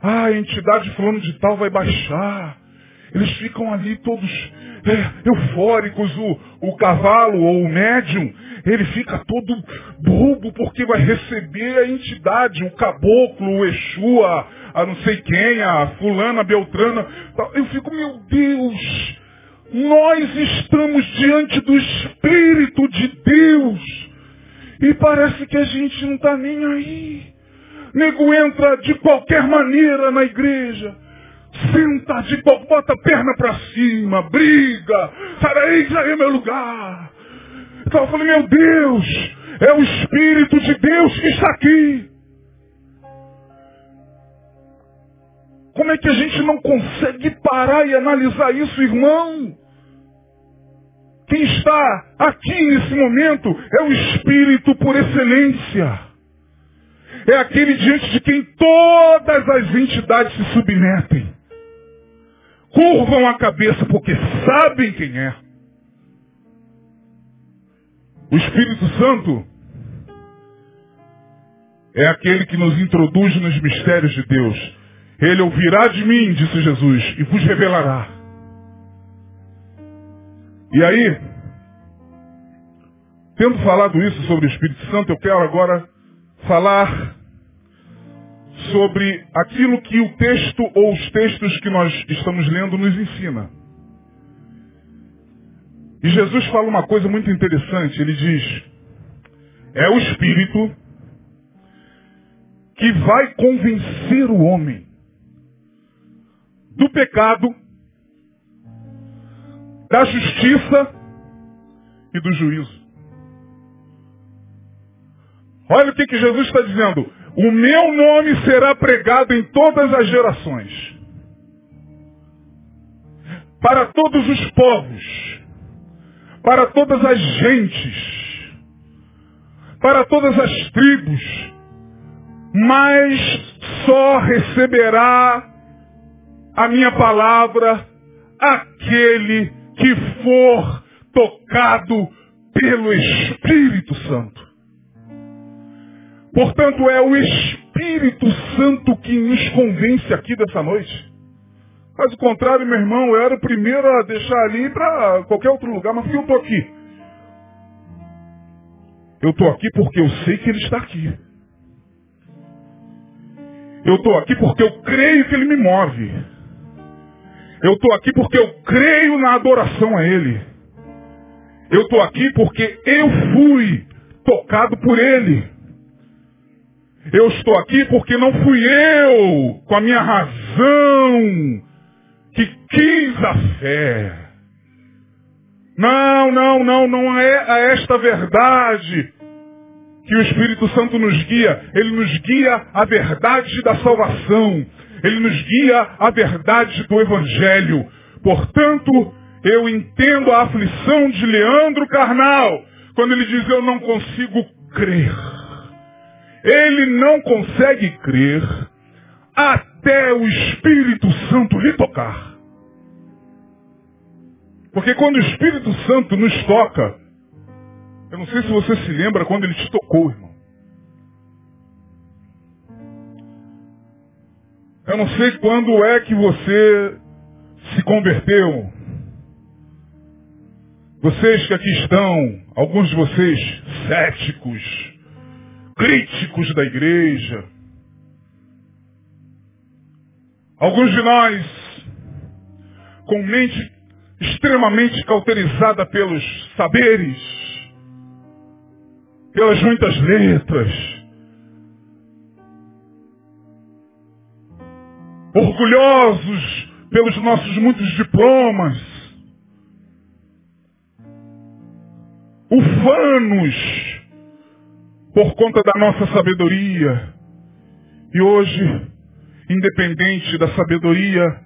Ah, a entidade falando de tal vai baixar. Eles ficam ali todos é, eufóricos. O, o cavalo ou o médium, ele fica todo bobo porque vai receber a entidade, o caboclo, o Exu, a, a não sei quem, a fulana, a beltrana. Eu fico, meu Deus, nós estamos diante do Espírito de Deus. E parece que a gente não está nem aí. Nego entra de qualquer maneira na igreja. Senta de bota a perna para cima, briga. Daí, já é meu lugar. Então eu falei, meu Deus, é o Espírito de Deus que está aqui. Como é que a gente não consegue parar e analisar isso, irmão? Quem está aqui nesse momento é o Espírito por excelência. É aquele diante de quem todas as entidades se submetem. Curvam a cabeça porque sabem quem é. O Espírito Santo é aquele que nos introduz nos mistérios de Deus. Ele ouvirá de mim, disse Jesus, e vos revelará. E aí, tendo falado isso sobre o Espírito Santo, eu quero agora falar sobre aquilo que o texto ou os textos que nós estamos lendo nos ensina. E Jesus fala uma coisa muito interessante. Ele diz: é o Espírito que vai convencer o homem do pecado, da justiça e do juízo. Olha o que, que Jesus está dizendo. O meu nome será pregado em todas as gerações. Para todos os povos. Para todas as gentes. Para todas as tribos. Mas só receberá a minha palavra aquele que for tocado pelo Espírito Santo. Portanto, é o Espírito Santo que nos convence aqui dessa noite. Caso contrário, meu irmão, eu era o primeiro a deixar ali para qualquer outro lugar, mas por que eu estou aqui? Eu estou aqui porque eu sei que Ele está aqui. Eu estou aqui porque eu creio que Ele me move. Eu estou aqui porque eu creio na adoração a Ele. Eu estou aqui porque eu fui tocado por Ele. Eu estou aqui porque não fui eu, com a minha razão, que quis a fé. Não, não, não, não é a esta verdade que o Espírito Santo nos guia. Ele nos guia a verdade da salvação. Ele nos guia a verdade do Evangelho. Portanto, eu entendo a aflição de Leandro Carnal, quando ele diz eu não consigo crer. Ele não consegue crer até o Espírito Santo lhe tocar. Porque quando o Espírito Santo nos toca, eu não sei se você se lembra quando ele te tocou, irmão. Eu não sei quando é que você se converteu. Vocês que aqui estão, alguns de vocês céticos, críticos da igreja. Alguns de nós, com mente extremamente cauterizada pelos saberes, pelas muitas letras, orgulhosos pelos nossos muitos diplomas, ufanos por conta da nossa sabedoria. E hoje, independente da sabedoria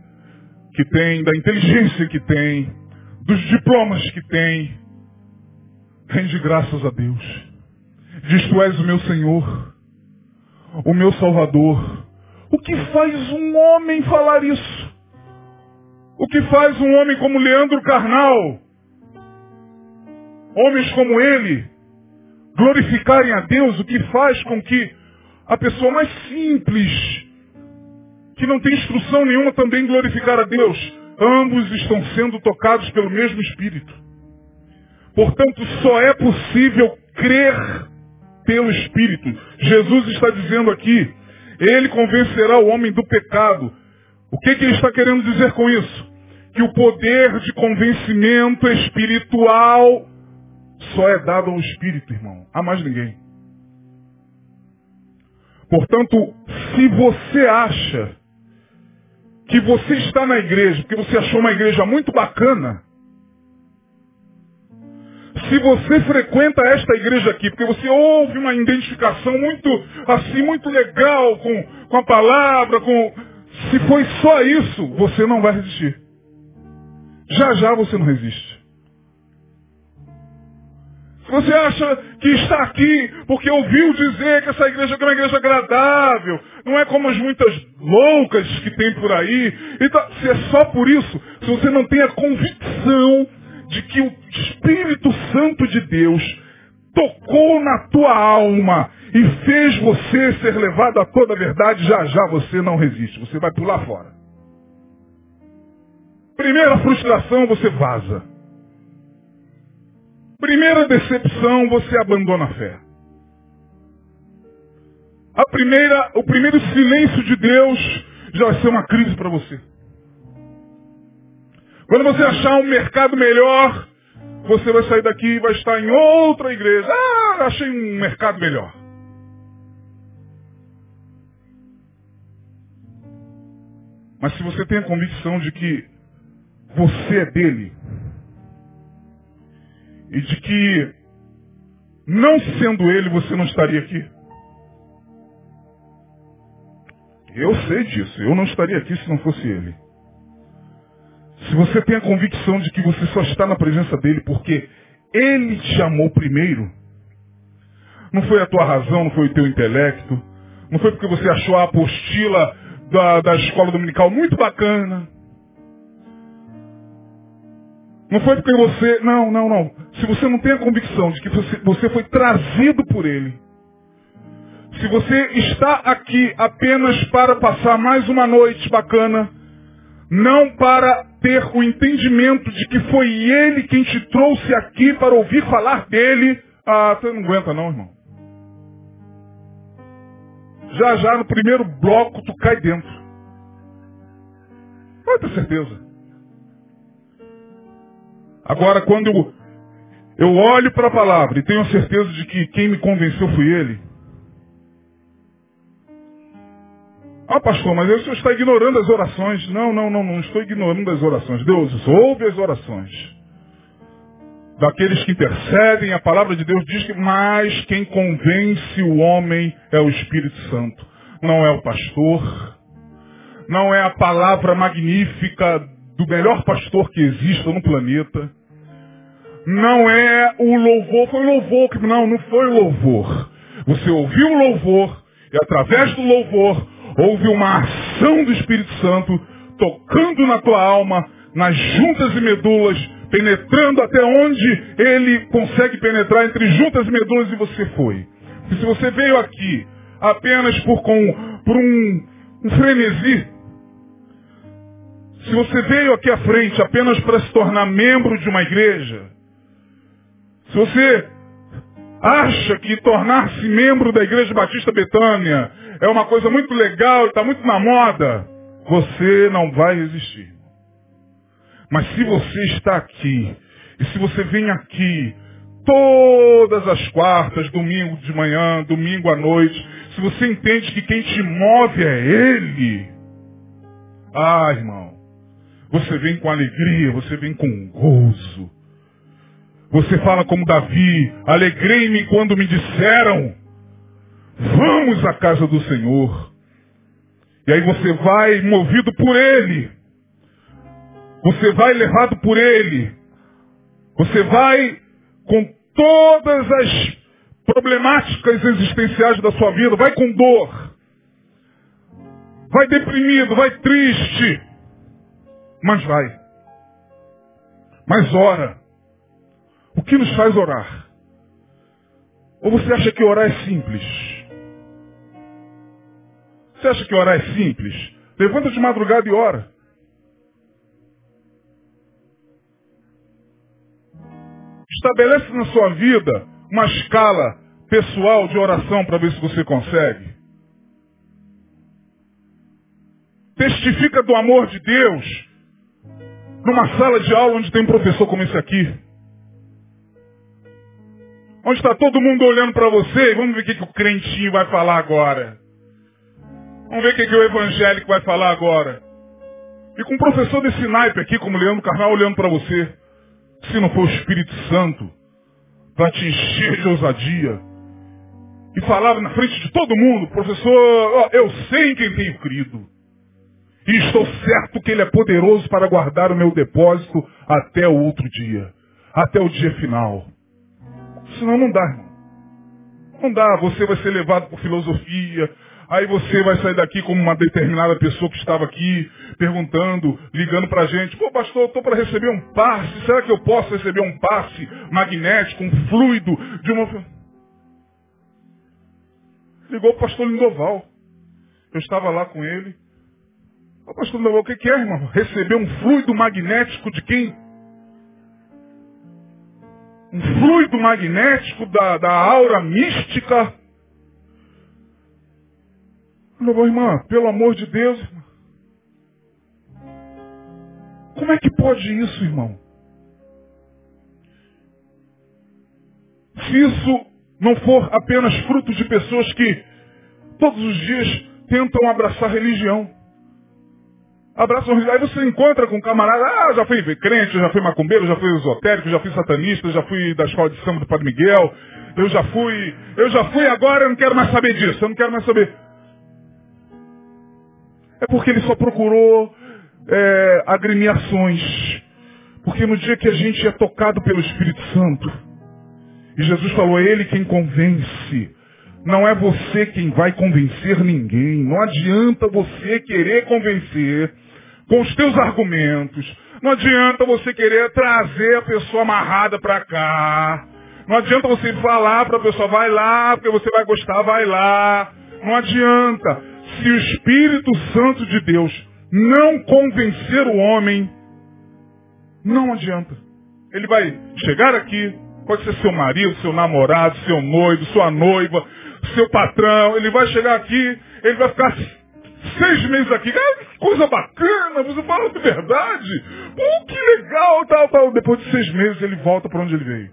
que tem, da inteligência que tem, dos diplomas que tem, rende graças a Deus. Diz, tu és o meu Senhor, o meu Salvador, o que faz um homem falar isso? O que faz um homem como Leandro Carnal? Homens como ele glorificarem a Deus, o que faz com que a pessoa mais simples, que não tem instrução nenhuma, também glorificar a Deus. Ambos estão sendo tocados pelo mesmo Espírito. Portanto, só é possível crer pelo Espírito. Jesus está dizendo aqui, ele convencerá o homem do pecado. O que, que ele está querendo dizer com isso? Que o poder de convencimento espiritual só é dado ao Espírito, irmão. A mais ninguém. Portanto, se você acha que você está na igreja porque você achou uma igreja muito bacana, se você frequenta esta igreja aqui, porque você ouve uma identificação muito, assim, muito legal com, com a palavra, com. Se foi só isso, você não vai resistir. Já já você não resiste. Você acha que está aqui porque ouviu dizer que essa igreja é uma igreja agradável, não é como as muitas loucas que tem por aí, então, se é só por isso, se você não tem a convicção de que o Espírito Santo de Deus tocou na tua alma e fez você ser levado a toda a verdade, já já você não resiste, você vai pular fora. Primeira frustração, você vaza. Primeira decepção, você abandona a fé. A primeira, o primeiro silêncio de Deus já vai ser uma crise para você. Quando você achar um mercado melhor, você vai sair daqui e vai estar em outra igreja. Ah, achei um mercado melhor. Mas se você tem a convicção de que você é dele, e de que, não sendo ele, você não estaria aqui. Eu sei disso, eu não estaria aqui se não fosse ele. Se você tem a convicção de que você só está na presença dele porque ele te amou primeiro, não foi a tua razão, não foi o teu intelecto, não foi porque você achou a apostila da, da escola dominical muito bacana, não foi porque você. Não, não, não. Se você não tem a convicção de que você, foi trazido por Ele. Se você está aqui apenas para passar mais uma noite bacana, não para ter o entendimento de que foi Ele quem te trouxe aqui para ouvir falar dele, ah, você não aguenta não, irmão. Já já no primeiro bloco tu cai dentro. Pode ter certeza. Agora, quando eu olho para a palavra e tenho a certeza de que quem me convenceu foi ele. Ah, pastor, mas o senhor está ignorando as orações. Não, não, não, não estou ignorando as orações. Deus ouve as orações. Daqueles que intercedem, a palavra de Deus diz que mais quem convence o homem é o Espírito Santo. Não é o pastor. Não é a palavra magnífica do melhor pastor que exista no planeta. Não é o louvor, foi o louvor que. Não, não foi o louvor. Você ouviu o louvor e através do louvor houve uma ação do Espírito Santo tocando na tua alma, nas juntas e medulas, penetrando até onde ele consegue penetrar entre juntas e medulas e você foi. E se você veio aqui apenas por, com, por um, um frenesi, se você veio aqui à frente apenas para se tornar membro de uma igreja, se você acha que tornar-se membro da Igreja Batista Betânia é uma coisa muito legal, está muito na moda, você não vai resistir. Mas se você está aqui, e se você vem aqui todas as quartas, domingo de manhã, domingo à noite, se você entende que quem te move é Ele, ah, irmão, você vem com alegria, você vem com gozo. Você fala como Davi, alegrei-me quando me disseram, vamos à casa do Senhor. E aí você vai movido por Ele. Você vai levado por Ele. Você vai com todas as problemáticas existenciais da sua vida, vai com dor. Vai deprimido, vai triste. Mas vai. Mas ora. O que nos faz orar? Ou você acha que orar é simples? Você acha que orar é simples? Levanta de madrugada e ora. Estabelece na sua vida uma escala pessoal de oração para ver se você consegue. Testifica do amor de Deus numa sala de aula onde tem um professor como esse aqui. Onde está todo mundo olhando para você, vamos ver o que, que o crentinho vai falar agora. Vamos ver o que, que o evangélico vai falar agora. E com um professor desse naipe aqui, como Leandro Carnal, olhando para você. Se não for o Espírito Santo, para te encher de ousadia. E falava na frente de todo mundo, professor, eu sei em quem tenho crido. E estou certo que ele é poderoso para guardar o meu depósito até o outro dia. Até o dia final. Senão não dá, irmão. Não dá. Você vai ser levado por filosofia. Aí você vai sair daqui como uma determinada pessoa que estava aqui perguntando, ligando para a gente. Pô, pastor, eu estou para receber um passe. Será que eu posso receber um passe magnético, um fluido de uma... Ligou o pastor Lindoval. Eu estava lá com ele. Ô, pastor Lindoval, o que, que é, irmão? Receber um fluido magnético de quem? Um fluido magnético da, da aura mística. Meu irmã, pelo amor de Deus, como é que pode isso, irmão? Se isso não for apenas fruto de pessoas que todos os dias tentam abraçar religião. Abraçam religião. Aí você encontra com um camarada, ah, já fui crente, já fui macumbeiro, já fui esotérico, já fui satanista, já fui da escola de samba do Padre Miguel, eu já fui, eu já fui agora, eu não quero mais saber disso, eu não quero mais saber. É porque ele só procurou é, agremiações. Porque no dia que a gente é tocado pelo Espírito Santo, e Jesus falou, é Ele quem convence. Não é você quem vai convencer ninguém. Não adianta você querer convencer com os teus argumentos. Não adianta você querer trazer a pessoa amarrada para cá. Não adianta você falar para a pessoa, vai lá, porque você vai gostar, vai lá. Não adianta. Se o Espírito Santo de Deus não convencer o homem, não adianta. Ele vai chegar aqui, pode ser seu marido, seu namorado, seu noivo, sua noiva, seu patrão, ele vai chegar aqui, ele vai ficar seis meses aqui, ah, que coisa bacana, você fala de verdade, oh, que legal, tal, tal. Depois de seis meses ele volta para onde ele veio.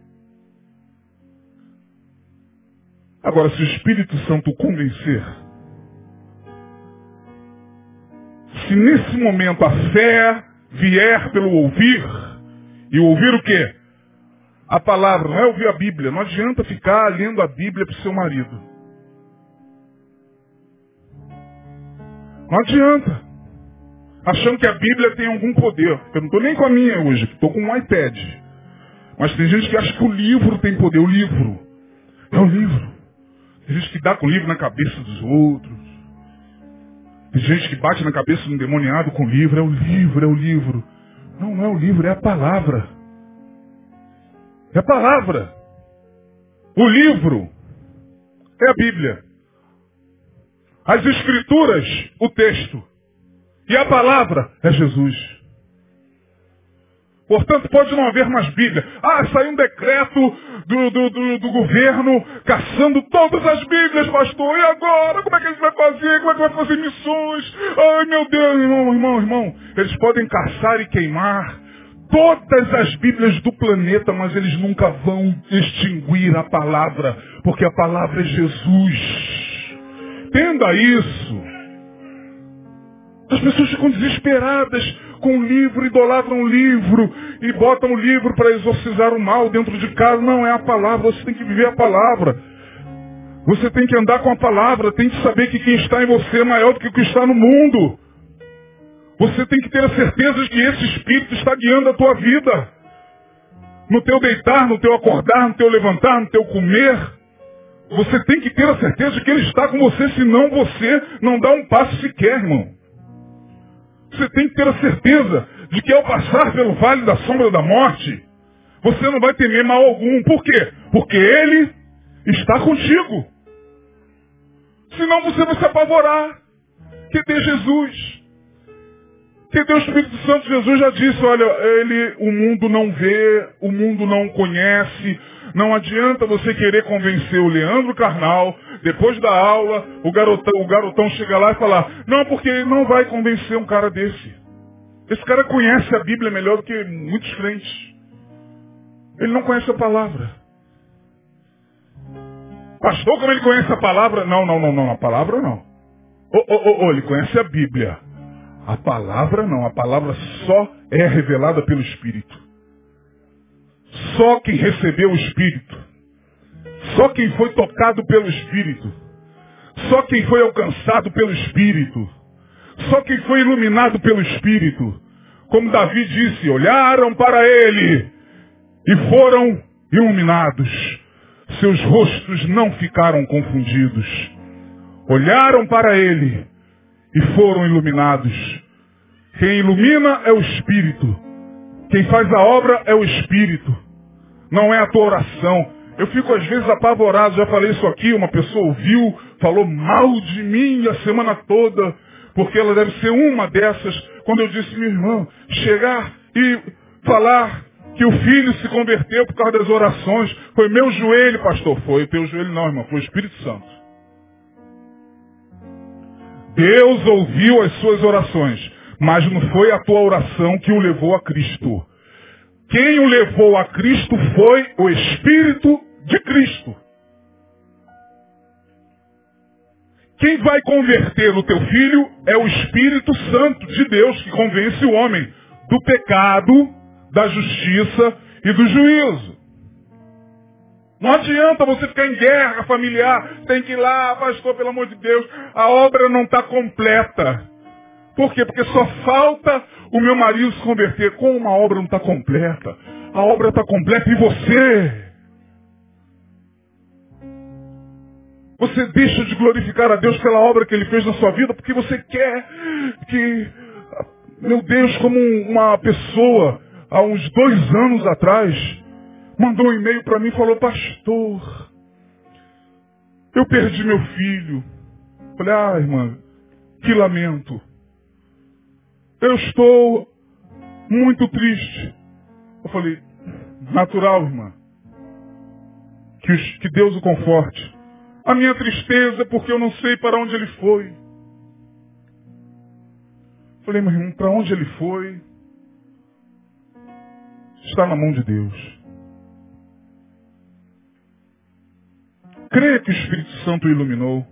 Agora, se o Espírito Santo o convencer, se nesse momento a fé vier pelo ouvir, e ouvir o quê? A palavra, não é ouvir a Bíblia. Não adianta ficar lendo a Bíblia para o seu marido. Não adianta. Achando que a Bíblia tem algum poder. Eu não estou nem com a minha hoje, estou com um iPad. Mas tem gente que acha que o livro tem poder. O livro. É o livro. Tem gente que dá com o livro na cabeça dos outros. Tem gente que bate na cabeça do endemoniado com o livro. É o livro, é o livro. Não, não é o livro, é a palavra. É a palavra. O livro é a Bíblia. As escrituras, o texto. E a palavra é Jesus. Portanto, pode não haver mais Bíblia. Ah, saiu um decreto do, do, do, do, governo caçando todas as Bíblias, pastor. E agora? Como é que a gente vai fazer? Como é que vai fazer missões? Ai, meu Deus, irmão, irmão, irmão. Eles podem caçar e queimar todas as Bíblias do planeta, mas eles nunca vão extinguir a palavra, porque a palavra é Jesus. Entenda isso. As pessoas ficam desesperadas com o livro, idolatram o livro e botam o livro para exorcizar o mal dentro de casa. Não é a palavra, você tem que viver a palavra. Você tem que andar com a palavra, tem que saber que quem está em você é maior do que o que está no mundo. Você tem que ter a certeza de que esse Espírito está guiando a tua vida. No teu deitar, no teu acordar, no teu levantar, no teu comer. Você tem que ter a certeza de que Ele está com você, senão você não dá um passo sequer, irmão. Você tem que ter a certeza de que ao passar pelo vale da sombra da morte, você não vai temer mal algum. Por quê? Porque Ele está contigo. Senão você vai se apavorar. Que tem Jesus. Que Deus Espírito Santo Jesus já disse, olha, ele, o mundo não vê, o mundo não conhece, não adianta você querer convencer o Leandro Carnal, depois da aula, o garotão, o garotão chega lá e fala, não, porque ele não vai convencer um cara desse. Esse cara conhece a Bíblia melhor do que muitos crentes. Ele não conhece a palavra. Pastor, como ele conhece a palavra? Não, não, não, não, a palavra não. Oh, oh, oh, oh, ele conhece a Bíblia. A palavra não, a palavra só é revelada pelo Espírito. Só quem recebeu o Espírito, só quem foi tocado pelo Espírito, só quem foi alcançado pelo Espírito, só quem foi iluminado pelo Espírito, como Davi disse, olharam para ele e foram iluminados. Seus rostos não ficaram confundidos. Olharam para ele e foram iluminados. Quem ilumina é o Espírito. Quem faz a obra é o Espírito. Não é a tua oração. Eu fico às vezes apavorado, já falei isso aqui, uma pessoa ouviu, falou mal de mim a semana toda, porque ela deve ser uma dessas, quando eu disse, meu irmão, chegar e falar que o filho se converteu por causa das orações, foi meu joelho, pastor, foi o teu joelho não, irmão, foi o Espírito Santo. Deus ouviu as suas orações, mas não foi a tua oração que o levou a Cristo. Quem o levou a Cristo foi o Espírito de Cristo. Quem vai converter o teu filho é o Espírito Santo de Deus que convence o homem do pecado, da justiça e do juízo. Não adianta você ficar em guerra familiar, tem que ir lá, pastor, pelo amor de Deus, a obra não está completa. Por quê? Porque só falta o meu marido se converter. Como uma obra não está completa? A obra está completa e você. Você deixa de glorificar a Deus pela obra que Ele fez na sua vida porque você quer que, meu Deus, como uma pessoa há uns dois anos atrás mandou um e-mail para mim e falou, pastor, eu perdi meu filho. Falei, ah, irmã, que lamento. Eu estou muito triste. Eu falei, natural, irmã. Que, Deus o conforte. A minha tristeza é porque eu não sei para onde ele foi. Falei, meu irmão, para onde ele foi? Está na mão de Deus. Creia que o Espírito Santo iluminou.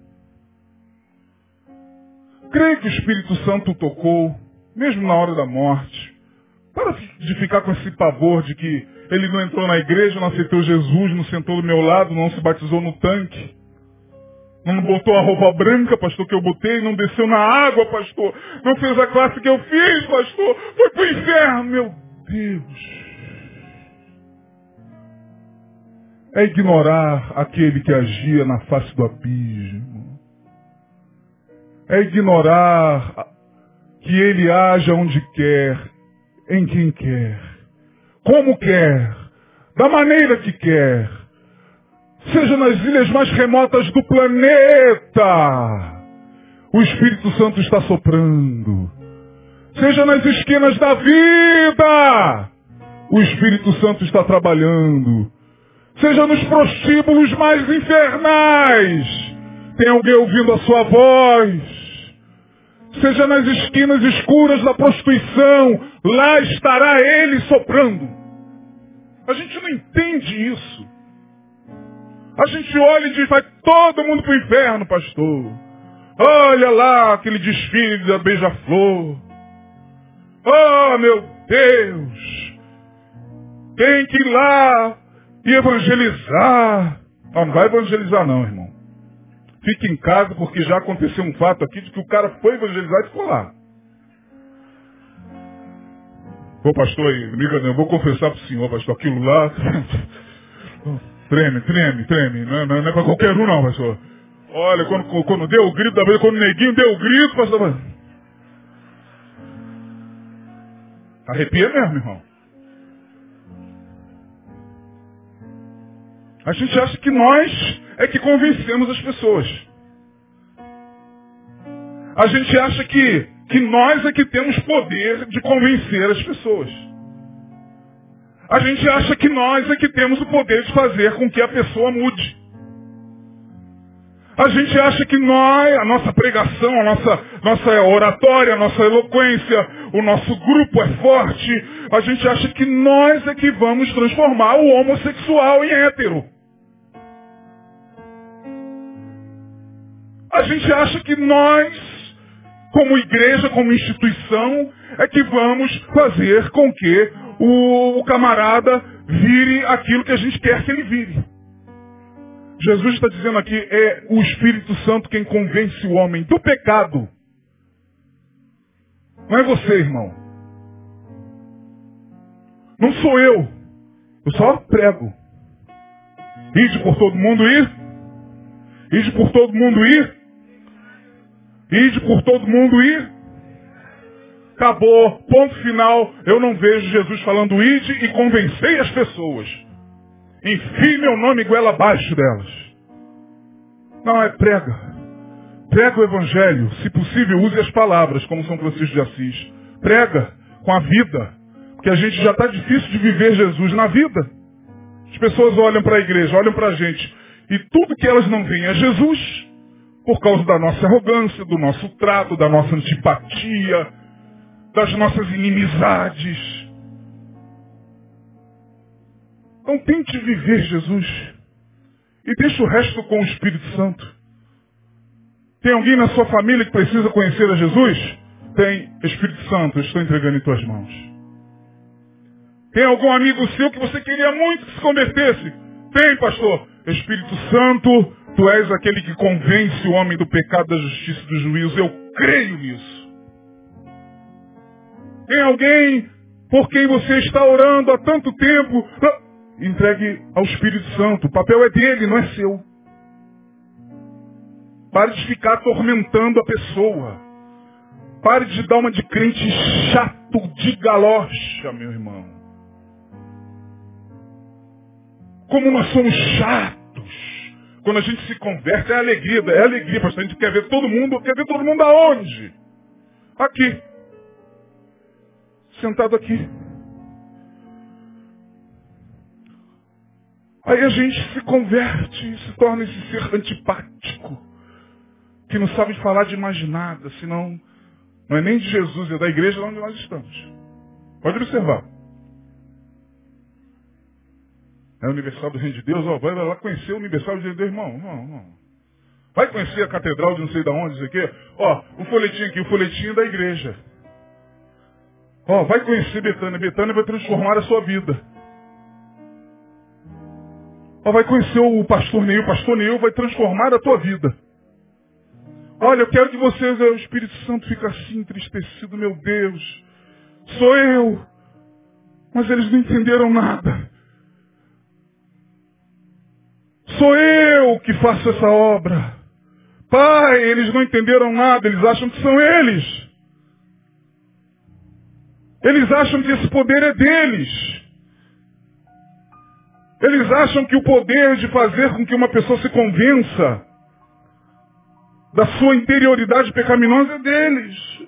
Creia que o Espírito Santo tocou, mesmo na hora da morte. Para de ficar com esse pavor de que ele não entrou na igreja, não aceitou Jesus, não sentou do meu lado, não se batizou no tanque. Não botou a roupa branca, pastor, que eu botei, não desceu na água, pastor. Não fez a classe que eu fiz, pastor. Foi pro inferno, meu Deus. É ignorar aquele que agia na face do abismo. É ignorar que ele haja onde quer, em quem quer, como quer, da maneira que quer seja nas ilhas mais remotas do planeta, o Espírito Santo está soprando. Seja nas esquinas da vida, o Espírito Santo está trabalhando. Seja nos prostíbulos mais infernais, tem alguém ouvindo a sua voz. Seja nas esquinas escuras da prostituição, lá estará ele soprando. A gente não entende isso. A gente olha e diz, vai todo mundo para o inferno, pastor. Olha lá aquele desfile da beija-flor. Oh, meu Deus! Tem que ir lá e evangelizar. Não, não vai evangelizar não, irmão. Fique em casa porque já aconteceu um fato aqui de que o cara foi evangelizar e ficou lá. Ô pastor eu vou confessar para o senhor, pastor, aquilo lá. Treme, treme, treme. Não, não, não é para qualquer um não, pastor. Olha, quando, quando deu o grito da vez, quando o neguinho deu o grito, pastor. Arrepia mesmo, irmão. A gente acha que nós é que convencemos as pessoas. A gente acha que, que nós é que temos poder de convencer as pessoas. A gente acha que nós é que temos o poder de fazer com que a pessoa mude. A gente acha que nós, a nossa pregação, a nossa, nossa oratória, a nossa eloquência, o nosso grupo é forte. A gente acha que nós é que vamos transformar o homossexual em hétero. A gente acha que nós, como igreja, como instituição, é que vamos fazer com que o, camarada vire aquilo que a gente quer que ele vire. Jesus está dizendo aqui, é o Espírito Santo quem convence o homem do pecado. Não é você, irmão. Não sou eu. Eu só prego. Ide por todo mundo ir. Ide por todo mundo ir. Ide por todo mundo ir. Acabou, ponto final. Eu não vejo Jesus falando ide e convencei as pessoas. Enfie meu nome goela abaixo delas. Não, é prega. Prega o evangelho. Se possível, use as palavras, como São Francisco de Assis. Prega com a vida. Porque a gente já está difícil de viver Jesus na vida. As pessoas olham para a igreja, olham para a gente. E tudo que elas não veem é Jesus. Por causa da nossa arrogância, do nosso trato, da nossa antipatia, das nossas inimizades. Então tente viver Jesus. E deixa o resto com o Espírito Santo. Tem alguém na sua família que precisa conhecer a Jesus? Tem. Espírito Santo, estou entregando em tuas mãos. Tem algum amigo seu que você queria muito que se convertesse? Tem, pastor. Espírito Santo, tu és aquele que convence o homem do pecado, da justiça e do juízo. Eu creio nisso. Tem alguém por quem você está orando há tanto tempo? Entregue ao Espírito Santo. O papel é dele, não é seu. Pare de ficar atormentando a pessoa. Pare de dar uma de crente chato de galocha, meu irmão. Como nós somos chatos. Quando a gente se converte, é alegria, é alegria, pastor. A gente quer ver todo mundo, quer ver todo mundo aonde? Aqui. Sentado aqui. Aí a gente se converte, se torna esse ser antipático, que não sabe falar de mais nada, senão não é nem de Jesus, é da igreja onde nós estamos. Pode observar. É Universal do Reino de Deus, ó, vai lá conhecer o Universal do Reino de Deus, irmão, irmão, irmão. Vai conhecer a Catedral de não sei de onde, isso aqui. Ó, o folhetinho aqui, o folhetinho da igreja. Ó, vai conhecer Betânia. Betânia vai transformar a sua vida. Ó, vai conhecer o pastor Neil. O pastor Neil vai transformar a tua vida. Olha, eu quero que vocês, o Espírito Santo fica assim entristecido, meu Deus. Sou eu. Mas eles não entenderam nada. Sou eu que faço essa obra. Pai, eles não entenderam nada, eles acham que são eles. Eles acham que esse poder é deles. Eles acham que o poder de fazer com que uma pessoa se convença da sua interioridade pecaminosa é deles.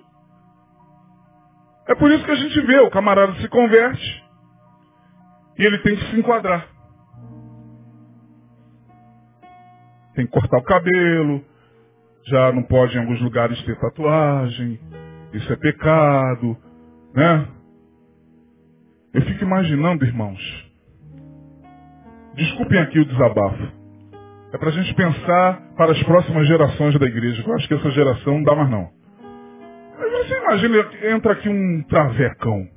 É por isso que a gente vê, o camarada se converte e ele tem que se enquadrar. Tem que cortar o cabelo, já não pode em alguns lugares ter tatuagem, isso é pecado, né? Eu fico imaginando, irmãos, desculpem aqui o desabafo, é para a gente pensar para as próximas gerações da igreja. Eu acho que essa geração não dá mais não. Mas você imagina, entra aqui um travecão.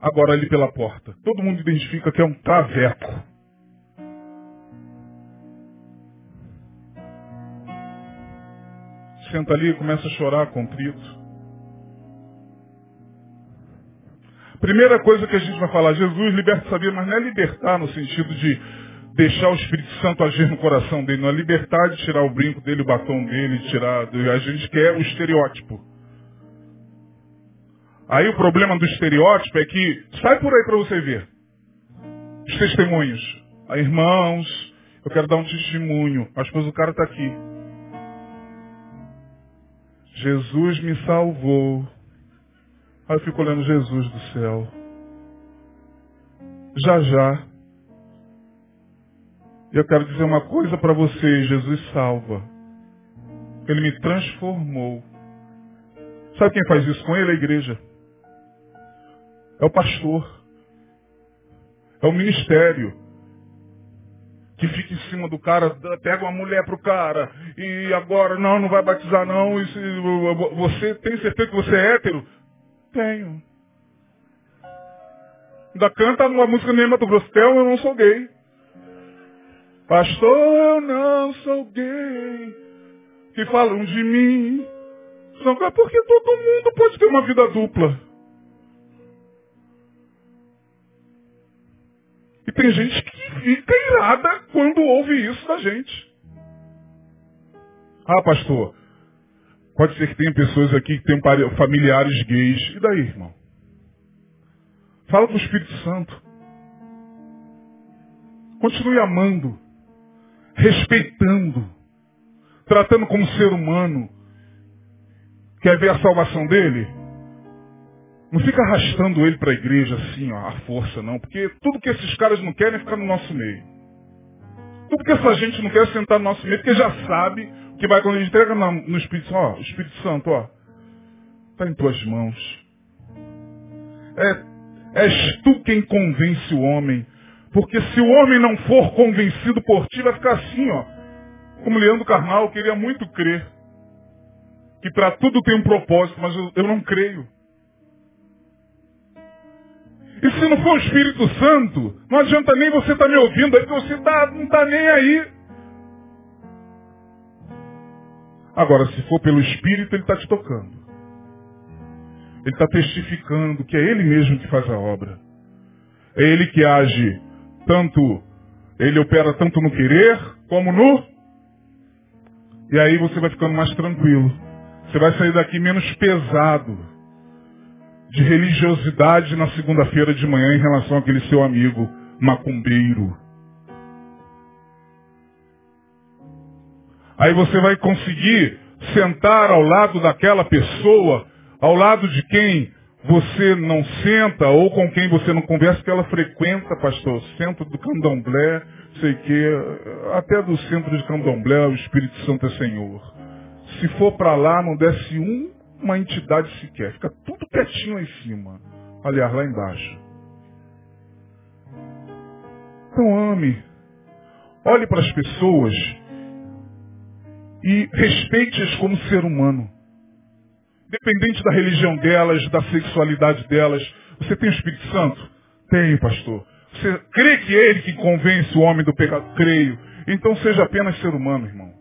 Agora ali pela porta. Todo mundo identifica que é um traveco. Senta ali e começa a chorar contrito. Primeira coisa que a gente vai falar, Jesus liberta sabia, mas não é libertar no sentido de deixar o Espírito Santo agir no coração dele, não é libertar de tirar o brinco dele, o batom dele, tirar. A gente quer o estereótipo. Aí o problema do estereótipo é que sai por aí para você ver. Os testemunhos. Aí, irmãos, eu quero dar um testemunho. Mas pois o cara está aqui. Jesus me salvou. Aí eu fico olhando Jesus do céu. Já já. E eu quero dizer uma coisa para você, Jesus salva. Ele me transformou. Sabe quem faz isso com ele? A igreja. É o pastor. É o ministério. Que fica em cima do cara, pega uma mulher pro cara, e agora, não, não vai batizar não. você tem certeza que você é hétero? Tenho. Ainda canta uma música minha do Grostel, eu não sou gay. Pastor, eu não sou gay. Que falam de mim. Porque todo mundo pode ter uma vida dupla. E tem gente que fica irada quando ouve isso da gente. Ah, pastor, Pode ser que tenha pessoas aqui que tenham familiares gays. E daí, irmão? Fala com o Espírito Santo. Continue amando, respeitando, tratando como ser humano. Quer ver a salvação dele? Não fica arrastando ele para a igreja assim, ó, à força, não. Porque tudo que esses caras não querem é ficar no nosso meio. Tudo que essa gente não quer é sentar no nosso meio, porque já sabe que vai quando ele entrega no Espírito Santo, ó, Espírito Santo, ó, está em tuas mãos. é, és tu quem convence o homem. Porque se o homem não for convencido por ti, vai ficar assim, ó. Como Leandro Carnal, queria muito crer. Que para tudo tem um propósito, mas eu, eu não creio. E se não for o Espírito Santo, não adianta nem você estar tá me ouvindo aí, porque você tá, não está nem aí. Agora, se for pelo Espírito, ele está te tocando. Ele está testificando que é ele mesmo que faz a obra. É ele que age tanto, ele opera tanto no querer como no. E aí você vai ficando mais tranquilo. Você vai sair daqui menos pesado de religiosidade na segunda-feira de manhã em relação àquele seu amigo macumbeiro. Aí você vai conseguir sentar ao lado daquela pessoa, ao lado de quem você não senta ou com quem você não conversa, que ela frequenta, pastor, centro do candomblé, sei que, até do centro de candomblé o Espírito Santo é Senhor. Se for para lá, não desce um, uma entidade sequer, fica tudo quietinho lá em cima. Aliás, lá embaixo. Então ame. Olhe para as pessoas e respeite-as como ser humano. Independente da religião delas, da sexualidade delas. Você tem o Espírito Santo? Tenho, pastor. Você crê que é ele que convence o homem do pecado? Creio. Então seja apenas ser humano, irmão.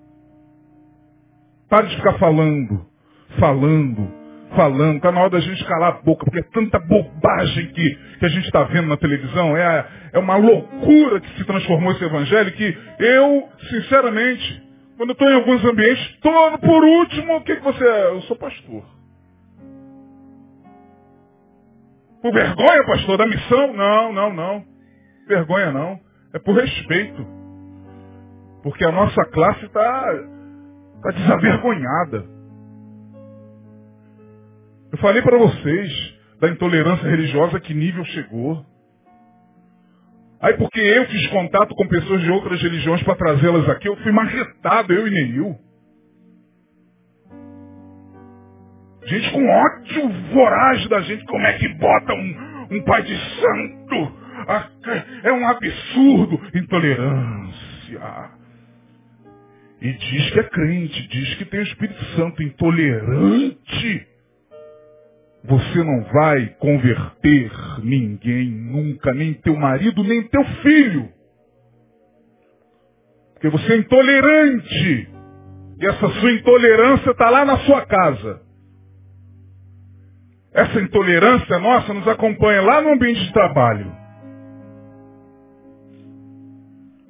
Pare de ficar falando, falando, falando. Está na hora da gente calar a boca, porque é tanta bobagem que, que a gente está vendo na televisão. É, é uma loucura que se transformou esse evangelho que eu, sinceramente, quando estou em alguns ambientes, estou por último, o que, que você é? Eu sou pastor. Por vergonha, pastor, da missão? Não, não, não. Vergonha não. É por respeito. Porque a nossa classe está tá desavergonhada. Eu falei para vocês da intolerância religiosa que nível chegou. Aí porque eu fiz contato com pessoas de outras religiões para trazê-las aqui, eu fui marretado, eu e Neil. Gente com ódio voraz da gente, como é que bota um, um pai de santo? Ah, é um absurdo. Intolerância. E diz que é crente, diz que tem o Espírito Santo intolerante. Você não vai converter ninguém nunca, nem teu marido, nem teu filho. Porque você é intolerante. E essa sua intolerância está lá na sua casa. Essa intolerância nossa nos acompanha lá no ambiente de trabalho.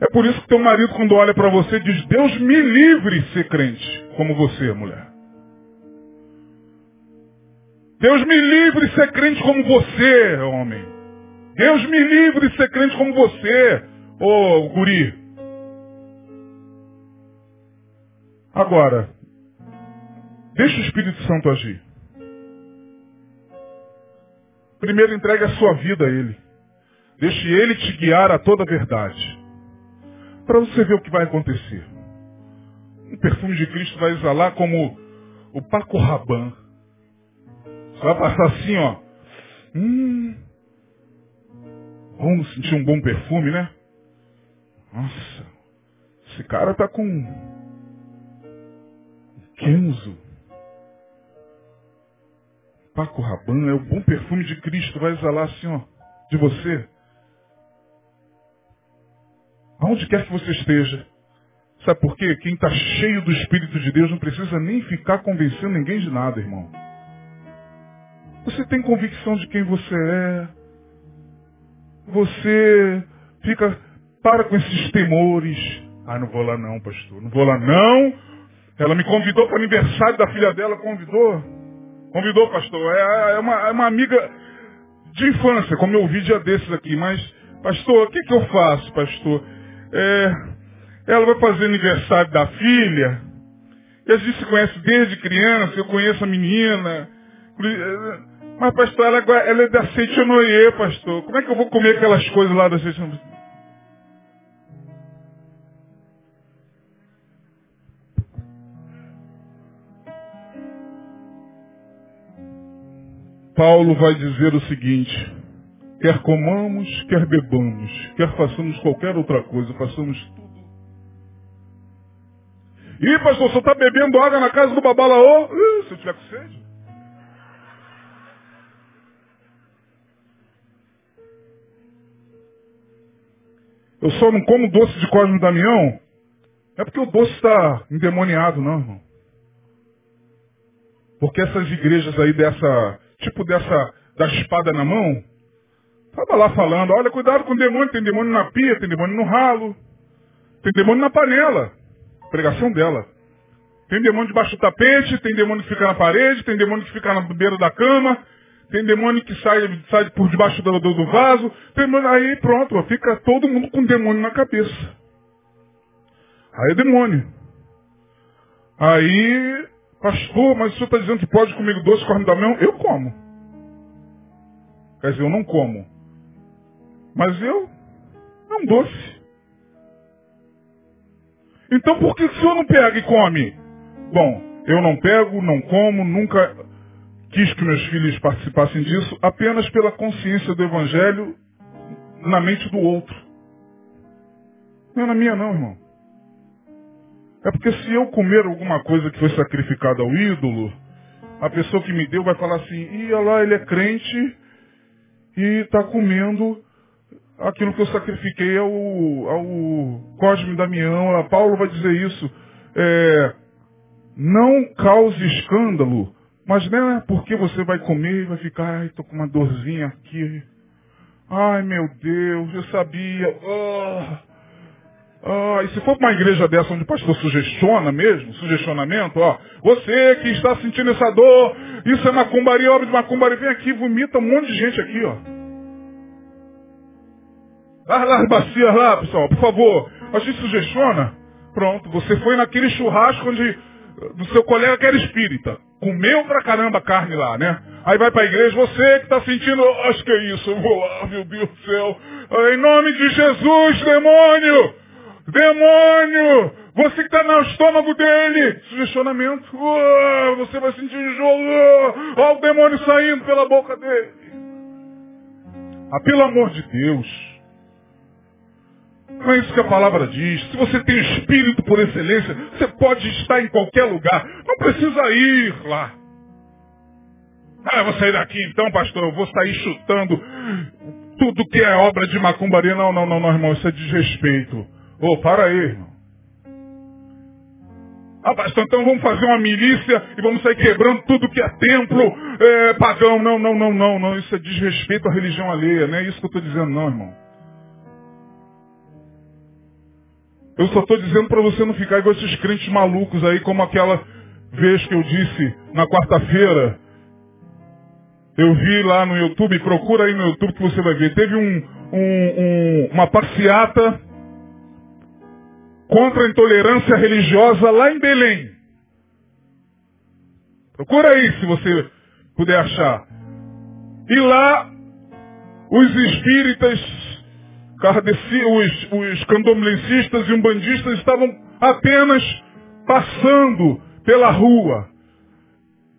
É por isso que teu marido, quando olha para você, diz: Deus me livre de ser crente como você, mulher. Deus me livre de ser crente como você, homem. Deus me livre de ser crente como você, ô guri. Agora, deixa o Espírito Santo agir. Primeiro entregue a sua vida a Ele. Deixe Ele te guiar a toda a verdade. Para você ver o que vai acontecer. O perfume de Cristo vai exalar como o Paco Rabanne. Você vai passar assim, ó. Hum. Vamos sentir um bom perfume, né? Nossa. Esse cara tá com Kenzo. Paco Rabanne é o bom perfume de Cristo, vai exalar assim, ó, de você. Aonde quer que você esteja. Sabe por quê? Quem está cheio do Espírito de Deus não precisa nem ficar convencendo ninguém de nada, irmão. Você tem convicção de quem você é. Você fica, para com esses temores. Ah, não vou lá não, pastor. Não vou lá não. Ela me convidou para o aniversário da filha dela, convidou. Convidou, pastor. É, é, uma, é uma amiga de infância, como eu ouvi dia desses aqui. Mas, pastor, o que, que eu faço, pastor? É, ela vai fazer aniversário da filha. E a gente se conhece desde criança, eu conheço a menina. Mas, pastor, ela, ela é da Seitonoye, pastor. Como é que eu vou comer aquelas coisas lá da Seitonoye? Paulo vai dizer o seguinte, quer comamos, quer bebamos, quer façamos qualquer outra coisa, façamos tudo. Ih, pastor, você está bebendo água na casa do babalaô? Uh, se eu tiver com sede. Eu só não como doce de Cosme Damião, é porque o doce está endemoniado, não, irmão. Porque essas igrejas aí dessa, tipo dessa, da espada na mão, tava lá falando, olha, cuidado com o demônio, tem demônio na pia, tem demônio no ralo, tem demônio na panela. Pregação dela. Tem demônio debaixo do tapete, tem demônio que fica na parede, tem demônio que fica na beira da cama, tem demônio que sai, sai por debaixo do, do, do vaso. Tem, aí pronto, fica todo mundo com demônio na cabeça. Aí é demônio. Aí, pastor, mas o senhor está dizendo que pode comigo doce carne da mão? Eu como. Quer dizer, eu não como. Mas eu é um doce. Então por que o senhor não pega e come? Bom, eu não pego, não como, nunca quis que meus filhos participassem disso, apenas pela consciência do Evangelho na mente do outro. Não é na minha não, irmão. É porque se eu comer alguma coisa que foi sacrificada ao ídolo, a pessoa que me deu vai falar assim, e lá ele é crente e está comendo aquilo que eu sacrifiquei ao, ao Cosme Damião. A Paulo vai dizer isso. É, não cause escândalo, mas não é porque você vai comer e vai ficar, ai, estou com uma dorzinha aqui. Ai, meu Deus, eu sabia. Oh. Ah, e se for uma igreja dessa onde o pastor sugestiona mesmo, sugestionamento, ó, você que está sentindo essa dor, isso é macumbaria, obra de macumbaria, vem aqui, vomita um monte de gente aqui, ó. Lá, lá as bacias lá, pessoal, por favor. A gente sugestiona, pronto, você foi naquele churrasco onde do seu colega que era espírita. Comeu pra caramba carne lá, né? Aí vai pra igreja, você que está sentindo, acho que é isso, eu vou lá, meu Deus do céu. Em nome de Jesus, demônio! Demônio! Você que está no estômago dele! Sugestionamento. Você vai sentir enjoo. Olha o demônio saindo pela boca dele. Ah, pelo amor de Deus. Não é isso que a palavra diz. Se você tem espírito por excelência, você pode estar em qualquer lugar. Não precisa ir lá. Ah, eu vou sair daqui então, pastor. Eu vou sair chutando tudo que é obra de macumbaria. Não, não, não, não, irmão. Isso é desrespeito. Ô, oh, para aí, irmão. Ah, pastor, então vamos fazer uma milícia e vamos sair quebrando tudo que é templo é, pagão. Não, não, não, não, não. Isso é desrespeito à religião alheia. Não é isso que eu estou dizendo, não, irmão. Eu só estou dizendo para você não ficar igual esses crentes malucos aí, como aquela vez que eu disse na quarta-feira. Eu vi lá no YouTube, procura aí no YouTube que você vai ver. Teve um, um, um, uma passeata contra a intolerância religiosa lá em Belém. Procura aí se você puder achar. E lá, os espíritas, os, os candomblencistas e umbandistas estavam apenas passando pela rua.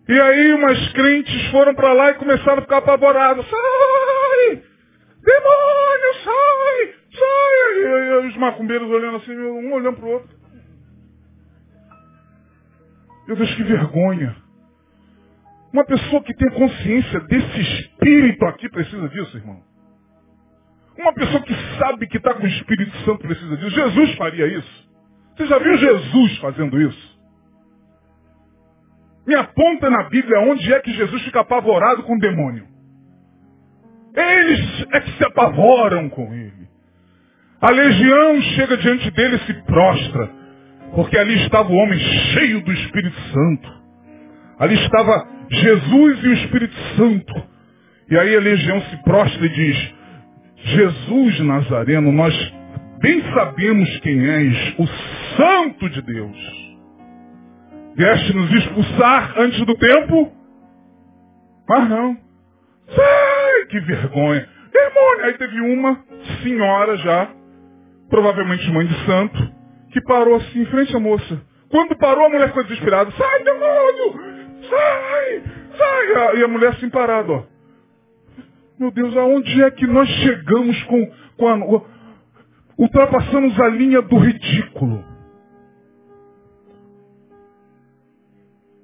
E aí umas crentes foram para lá e começaram a ficar apavoradas. Sai! Demônio, sai! Sai! E, e, os macumbeiros olhando assim, um olhando para o outro. Meu Deus, que vergonha. Uma pessoa que tem consciência desse espírito aqui precisa disso, irmão. Uma pessoa que sabe que está com o Espírito Santo precisa disso. Jesus faria isso. Você já viu Jesus fazendo isso? Me aponta na Bíblia onde é que Jesus fica apavorado com o demônio. Eles é que se apavoram com ele. A legião chega diante dele e se prostra, porque ali estava o homem cheio do Espírito Santo. Ali estava Jesus e o Espírito Santo. E aí a legião se prostra e diz, Jesus Nazareno, nós bem sabemos quem és, o Santo de Deus. Vieste nos expulsar antes do tempo? Mas não. Sai, que vergonha. Demônio. Aí teve uma senhora já, provavelmente mãe de santo, que parou assim em frente à moça. Quando parou, a mulher ficou desesperada. Sai, demônio! Sai! Sai! E a mulher assim parada, ó. Meu Deus, aonde é que nós chegamos com, com a, ultrapassamos a linha do ridículo?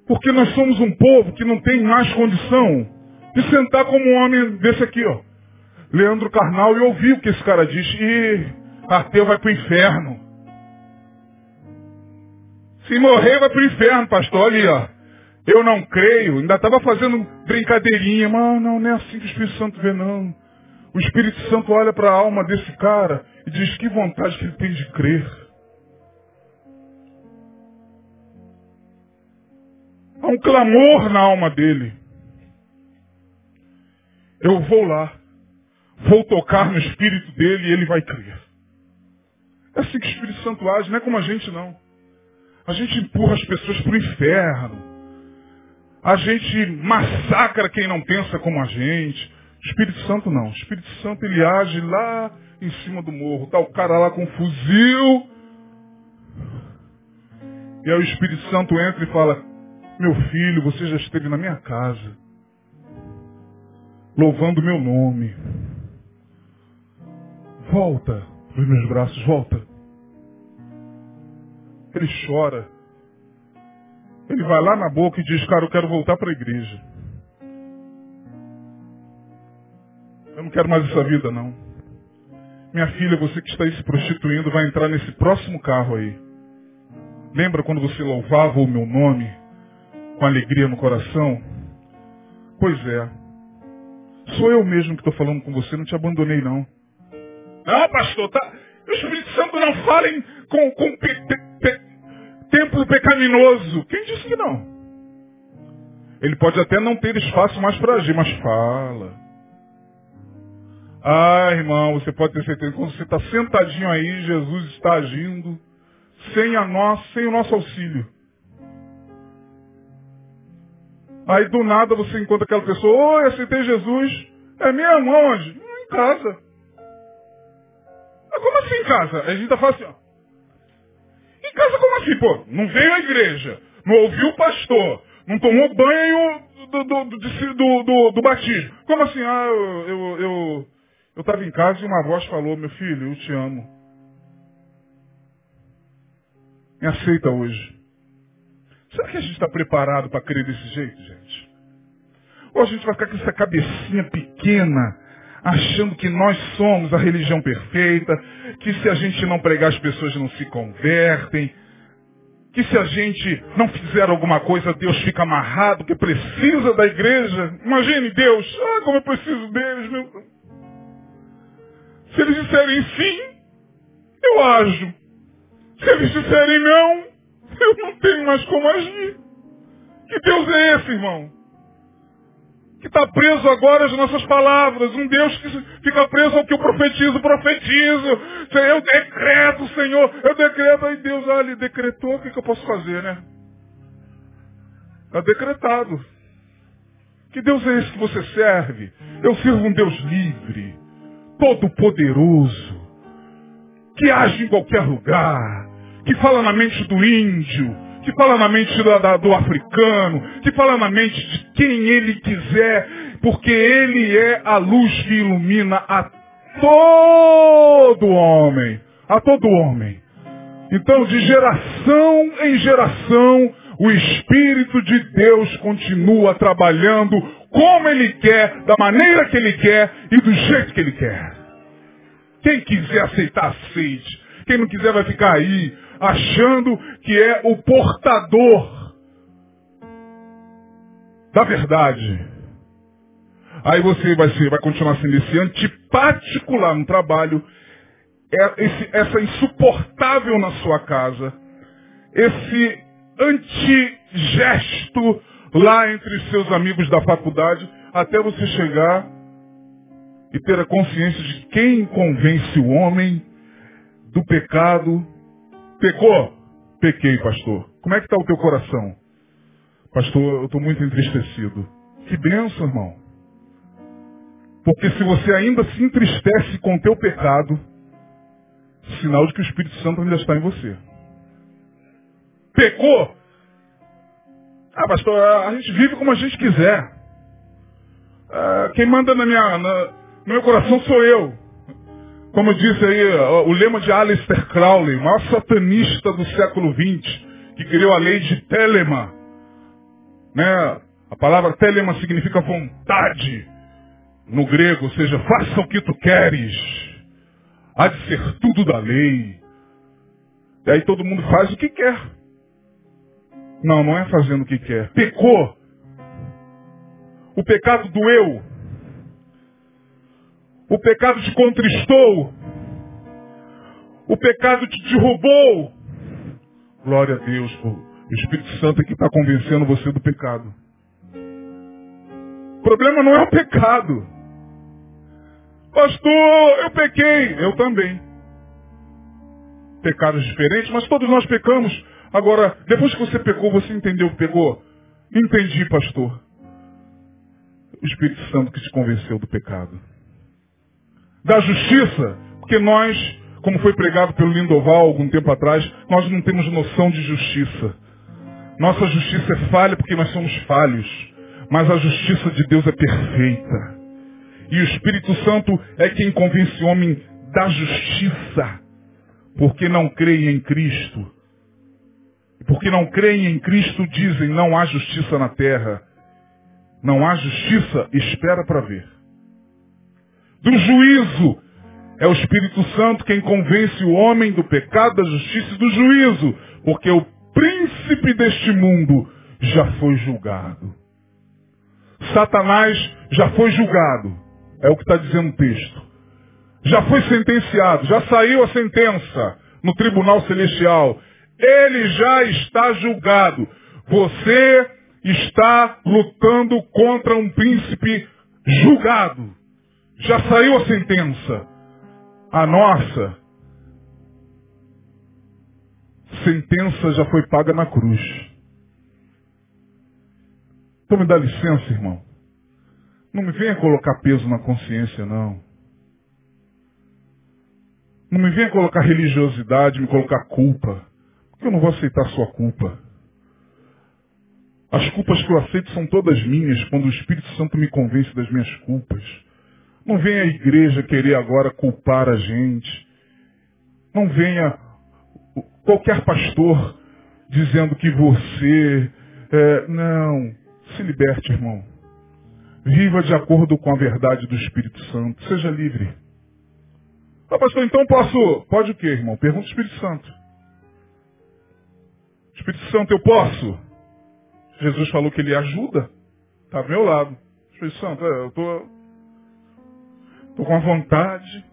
Porque nós somos um povo que não tem mais condição de sentar como um homem desse aqui, ó. Leandro Carnal e ouvir o que esse cara diz. E ateu vai para o inferno. Se morrer, vai para o inferno, pastor. Ali, ó. Eu não creio. Ainda estava fazendo brincadeirinha. Mas não, não é assim que o Espírito Santo vê, não. O Espírito Santo olha para a alma desse cara e diz que vontade que ele tem de crer. Há um clamor na alma dele. Eu vou lá, vou tocar no espírito dele e ele vai crer. É assim que o Espírito Santo age, não é como a gente não. A gente empurra as pessoas para o inferno. A gente massacra quem não pensa como a gente. Espírito Santo não. Espírito Santo ele age lá em cima do morro. Está o cara lá com um fuzil. E aí o Espírito Santo entra e fala, meu filho, você já esteve na minha casa, louvando meu nome. Volta para meus braços, volta. Ele chora. Ele vai lá na boca e diz, cara, eu quero voltar para a igreja. Eu não quero mais essa vida, não. Minha filha, você que está aí se prostituindo, vai entrar nesse próximo carro aí. Lembra quando você louvava o meu nome com alegria no coração? Pois é. Sou eu mesmo que estou falando com você, não te abandonei, não. Não, pastor, tá... o Espírito Santo não fala em, com, com templo pecaminoso. Quem disse que não? Ele pode até não ter espaço mais para agir, mas fala. Ah, irmão, você pode ter certeza, quando você está sentadinho aí, Jesus está agindo sem, a nós, sem o nosso auxílio. Aí do nada você encontra aquela pessoa, oi, aceitei Jesus. É mesmo? Onde? Em casa. Mas como assim em casa? A gente tá falando assim, ó. Casa como assim, pô? Não veio à igreja, não ouviu o pastor, não tomou banho do, do, do, do, do batismo. Como assim? Ah, eu, eu, eu eu estava em casa e uma voz falou, meu filho, eu te amo. Me aceita hoje. Será que a gente está preparado para crer desse jeito, gente? Ou a gente vai ficar com essa cabecinha pequena, achando que nós somos a religião perfeita, que se a gente não pregar as pessoas não se convertem, que se a gente não fizer alguma coisa, Deus fica amarrado, que precisa da igreja. Imagine Deus, ah, como eu preciso deles, meu se eles disserem sim, eu ajo. Se eles disserem não, eu não tenho mais como agir. Que Deus é esse, irmão? Que está preso agora às nossas palavras. Um Deus que fica preso ao que eu profetizo, profetizo. Eu decreto, Senhor. Eu decreto. Aí Deus, ah, ele decretou. O que, que eu posso fazer, né? Está decretado. Que Deus é esse que você serve? Eu sirvo um Deus livre todo-poderoso, que age em qualquer lugar, que fala na mente do índio, que fala na mente do, da, do africano, que fala na mente de quem ele quiser, porque ele é a luz que ilumina a todo homem, a todo homem. Então, de geração em geração, o Espírito de Deus continua trabalhando como Ele quer, da maneira que Ele quer e do jeito que Ele quer. Quem quiser aceitar, aceite. Quem não quiser vai ficar aí, achando que é o portador da verdade. Aí você vai, ser, vai continuar sendo esse antipático lá no trabalho, é esse, essa insuportável na sua casa, esse antigesto lá entre seus amigos da faculdade, até você chegar e ter a consciência de quem convence o homem do pecado. Pecou? Pequei, pastor. Como é que está o teu coração? Pastor, eu estou muito entristecido. Que benção, irmão. Porque se você ainda se entristece com o teu pecado, sinal de que o Espírito Santo ainda está em você. Pecou? Ah, pastor, a gente vive como a gente quiser. Ah, quem manda na minha, na, no meu coração sou eu. Como disse aí, o lema de Aleister Crowley, maior satanista do século XX, que criou a lei de Telema. Né? A palavra Telema significa vontade no grego, ou seja, faça o que tu queres. Há de ser tudo da lei. E aí todo mundo faz o que quer. Não, não é fazendo o que quer. Pecou. O pecado doeu. O pecado te contristou. O pecado te derrubou. Glória a Deus. O Espírito Santo é que está convencendo você do pecado. O problema não é o pecado. Pastor, eu pequei. Eu também. Pecados diferentes, mas todos nós pecamos. Agora, depois que você pecou, você entendeu que pegou? Entendi, pastor. O Espírito Santo que te convenceu do pecado da justiça, porque nós, como foi pregado pelo Lindoval algum tempo atrás, nós não temos noção de justiça. Nossa justiça é falha porque nós somos falhos, mas a justiça de Deus é perfeita. E o Espírito Santo é quem convence o homem da justiça, porque não creem em Cristo. Porque não creem em Cristo, dizem, não há justiça na terra. Não há justiça, espera para ver do juízo. É o Espírito Santo quem convence o homem do pecado, da justiça e do juízo, porque o príncipe deste mundo já foi julgado. Satanás já foi julgado, é o que está dizendo o texto. Já foi sentenciado, já saiu a sentença no tribunal celestial. Ele já está julgado. Você está lutando contra um príncipe julgado. Já saiu a sentença. A nossa sentença já foi paga na cruz. Então me dá licença, irmão. Não me venha colocar peso na consciência, não. Não me venha colocar religiosidade, me colocar culpa. Porque eu não vou aceitar sua culpa. As culpas que eu aceito são todas minhas quando o Espírito Santo me convence das minhas culpas. Não venha a igreja querer agora culpar a gente. Não venha qualquer pastor dizendo que você. É, não. Se liberte, irmão. Viva de acordo com a verdade do Espírito Santo. Seja livre. Ah, pastor, então posso. Pode o quê, irmão? Pergunta o Espírito Santo. Espírito Santo, eu posso? Jesus falou que ele ajuda. Está do meu lado. Espírito Santo, é, eu estou Estou com vontade.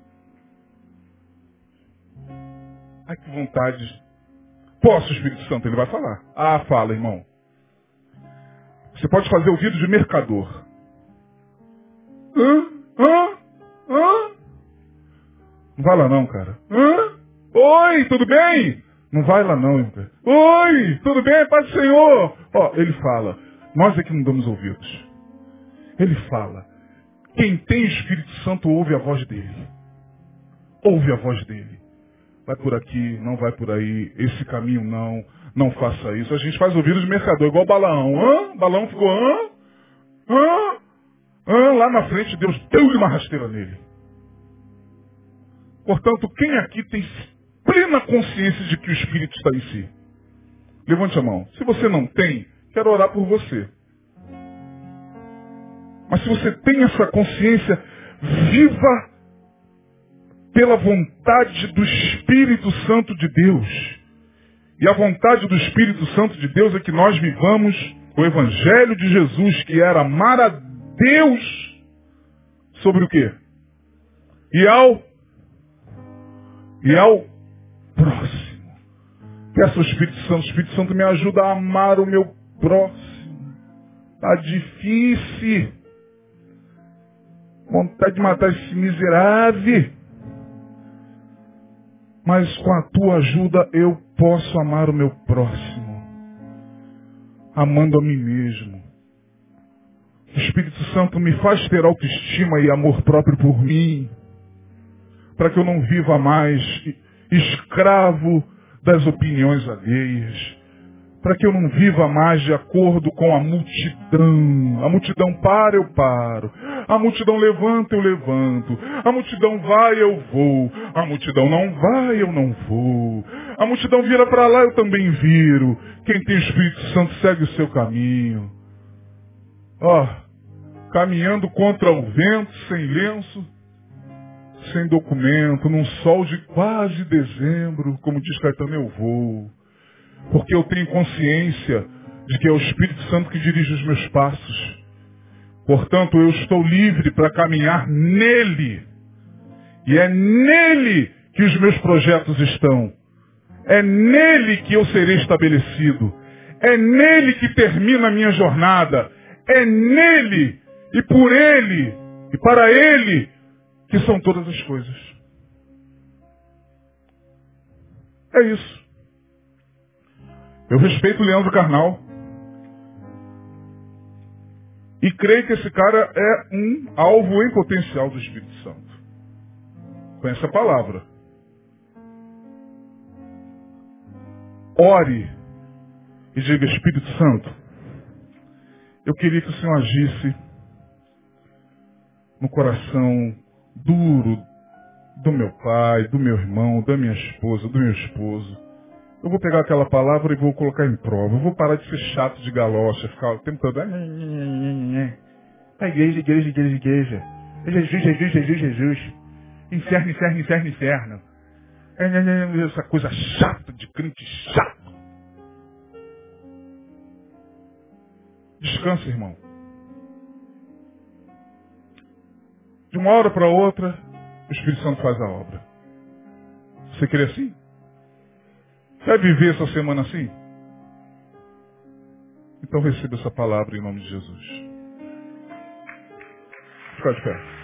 Ai, que vontade. Posso, Espírito Santo? Ele vai falar. Ah, fala, irmão. Você pode fazer ouvido de mercador. Hã? Hã? Hã? Não vai lá não, cara. Hã? Oi, tudo bem? Não vai lá não, irmão. Oi, tudo bem? Paz do Senhor. Ó, ele fala. Nós é que não damos ouvidos. Ele fala. Quem tem Espírito Santo ouve a voz dele. Ouve a voz dele. Vai por aqui, não vai por aí, esse caminho não, não faça isso. A gente faz ouvidos de mercador, igual balão. Hã? Balão ficou, hã? Hã? Hã? Lá na frente Deus deu-lhe uma rasteira nele. Portanto, quem aqui tem plena consciência de que o Espírito está em si? Levante a mão. Se você não tem, quero orar por você. Mas se você tem essa consciência, viva pela vontade do Espírito Santo de Deus. E a vontade do Espírito Santo de Deus é que nós vivamos o Evangelho de Jesus, que era amar a Deus sobre o quê? E ao, e ao próximo. Peço ao Espírito Santo, o Espírito Santo me ajuda a amar o meu próximo. Está difícil. Vontade de matar esse miserável. Mas com a tua ajuda eu posso amar o meu próximo. Amando a mim mesmo. O Espírito Santo me faz ter autoestima e amor próprio por mim. Para que eu não viva mais escravo das opiniões alheias. Para que eu não viva mais de acordo com a multidão. A multidão para, eu paro. A multidão levanta, eu levanto. A multidão vai, eu vou. A multidão não vai, eu não vou. A multidão vira para lá, eu também viro. Quem tem Espírito Santo segue o seu caminho. Ó, oh, caminhando contra o vento, sem lenço, sem documento, num sol de quase dezembro, como diz Caetano, eu vou porque eu tenho consciência de que é o Espírito Santo que dirige os meus passos. Portanto, eu estou livre para caminhar nele. E é nele que os meus projetos estão. É nele que eu serei estabelecido. É nele que termina a minha jornada. É nele e por ele e para ele que são todas as coisas. É isso. Eu respeito o Leandro Carnal. E creio que esse cara é um alvo em potencial do Espírito Santo. Conhece a palavra. Ore e diga, Espírito Santo, eu queria que o Senhor agisse no coração duro do meu pai, do meu irmão, da minha esposa, do meu esposo. Eu vou pegar aquela palavra e vou colocar em prova. Eu vou parar de ser chato de galocha, ficar o tempo todo. É igreja, igreja, igreja, igreja. É Jesus, Jesus, Jesus, Jesus. Inferno, inferno, inferno, inferno. É essa coisa chata de crente chato. Descansa, irmão. De uma hora para outra, o Espírito Santo faz a obra. Você quer assim? Quer viver essa semana assim? Então receba essa palavra em nome de Jesus. Fica de pé.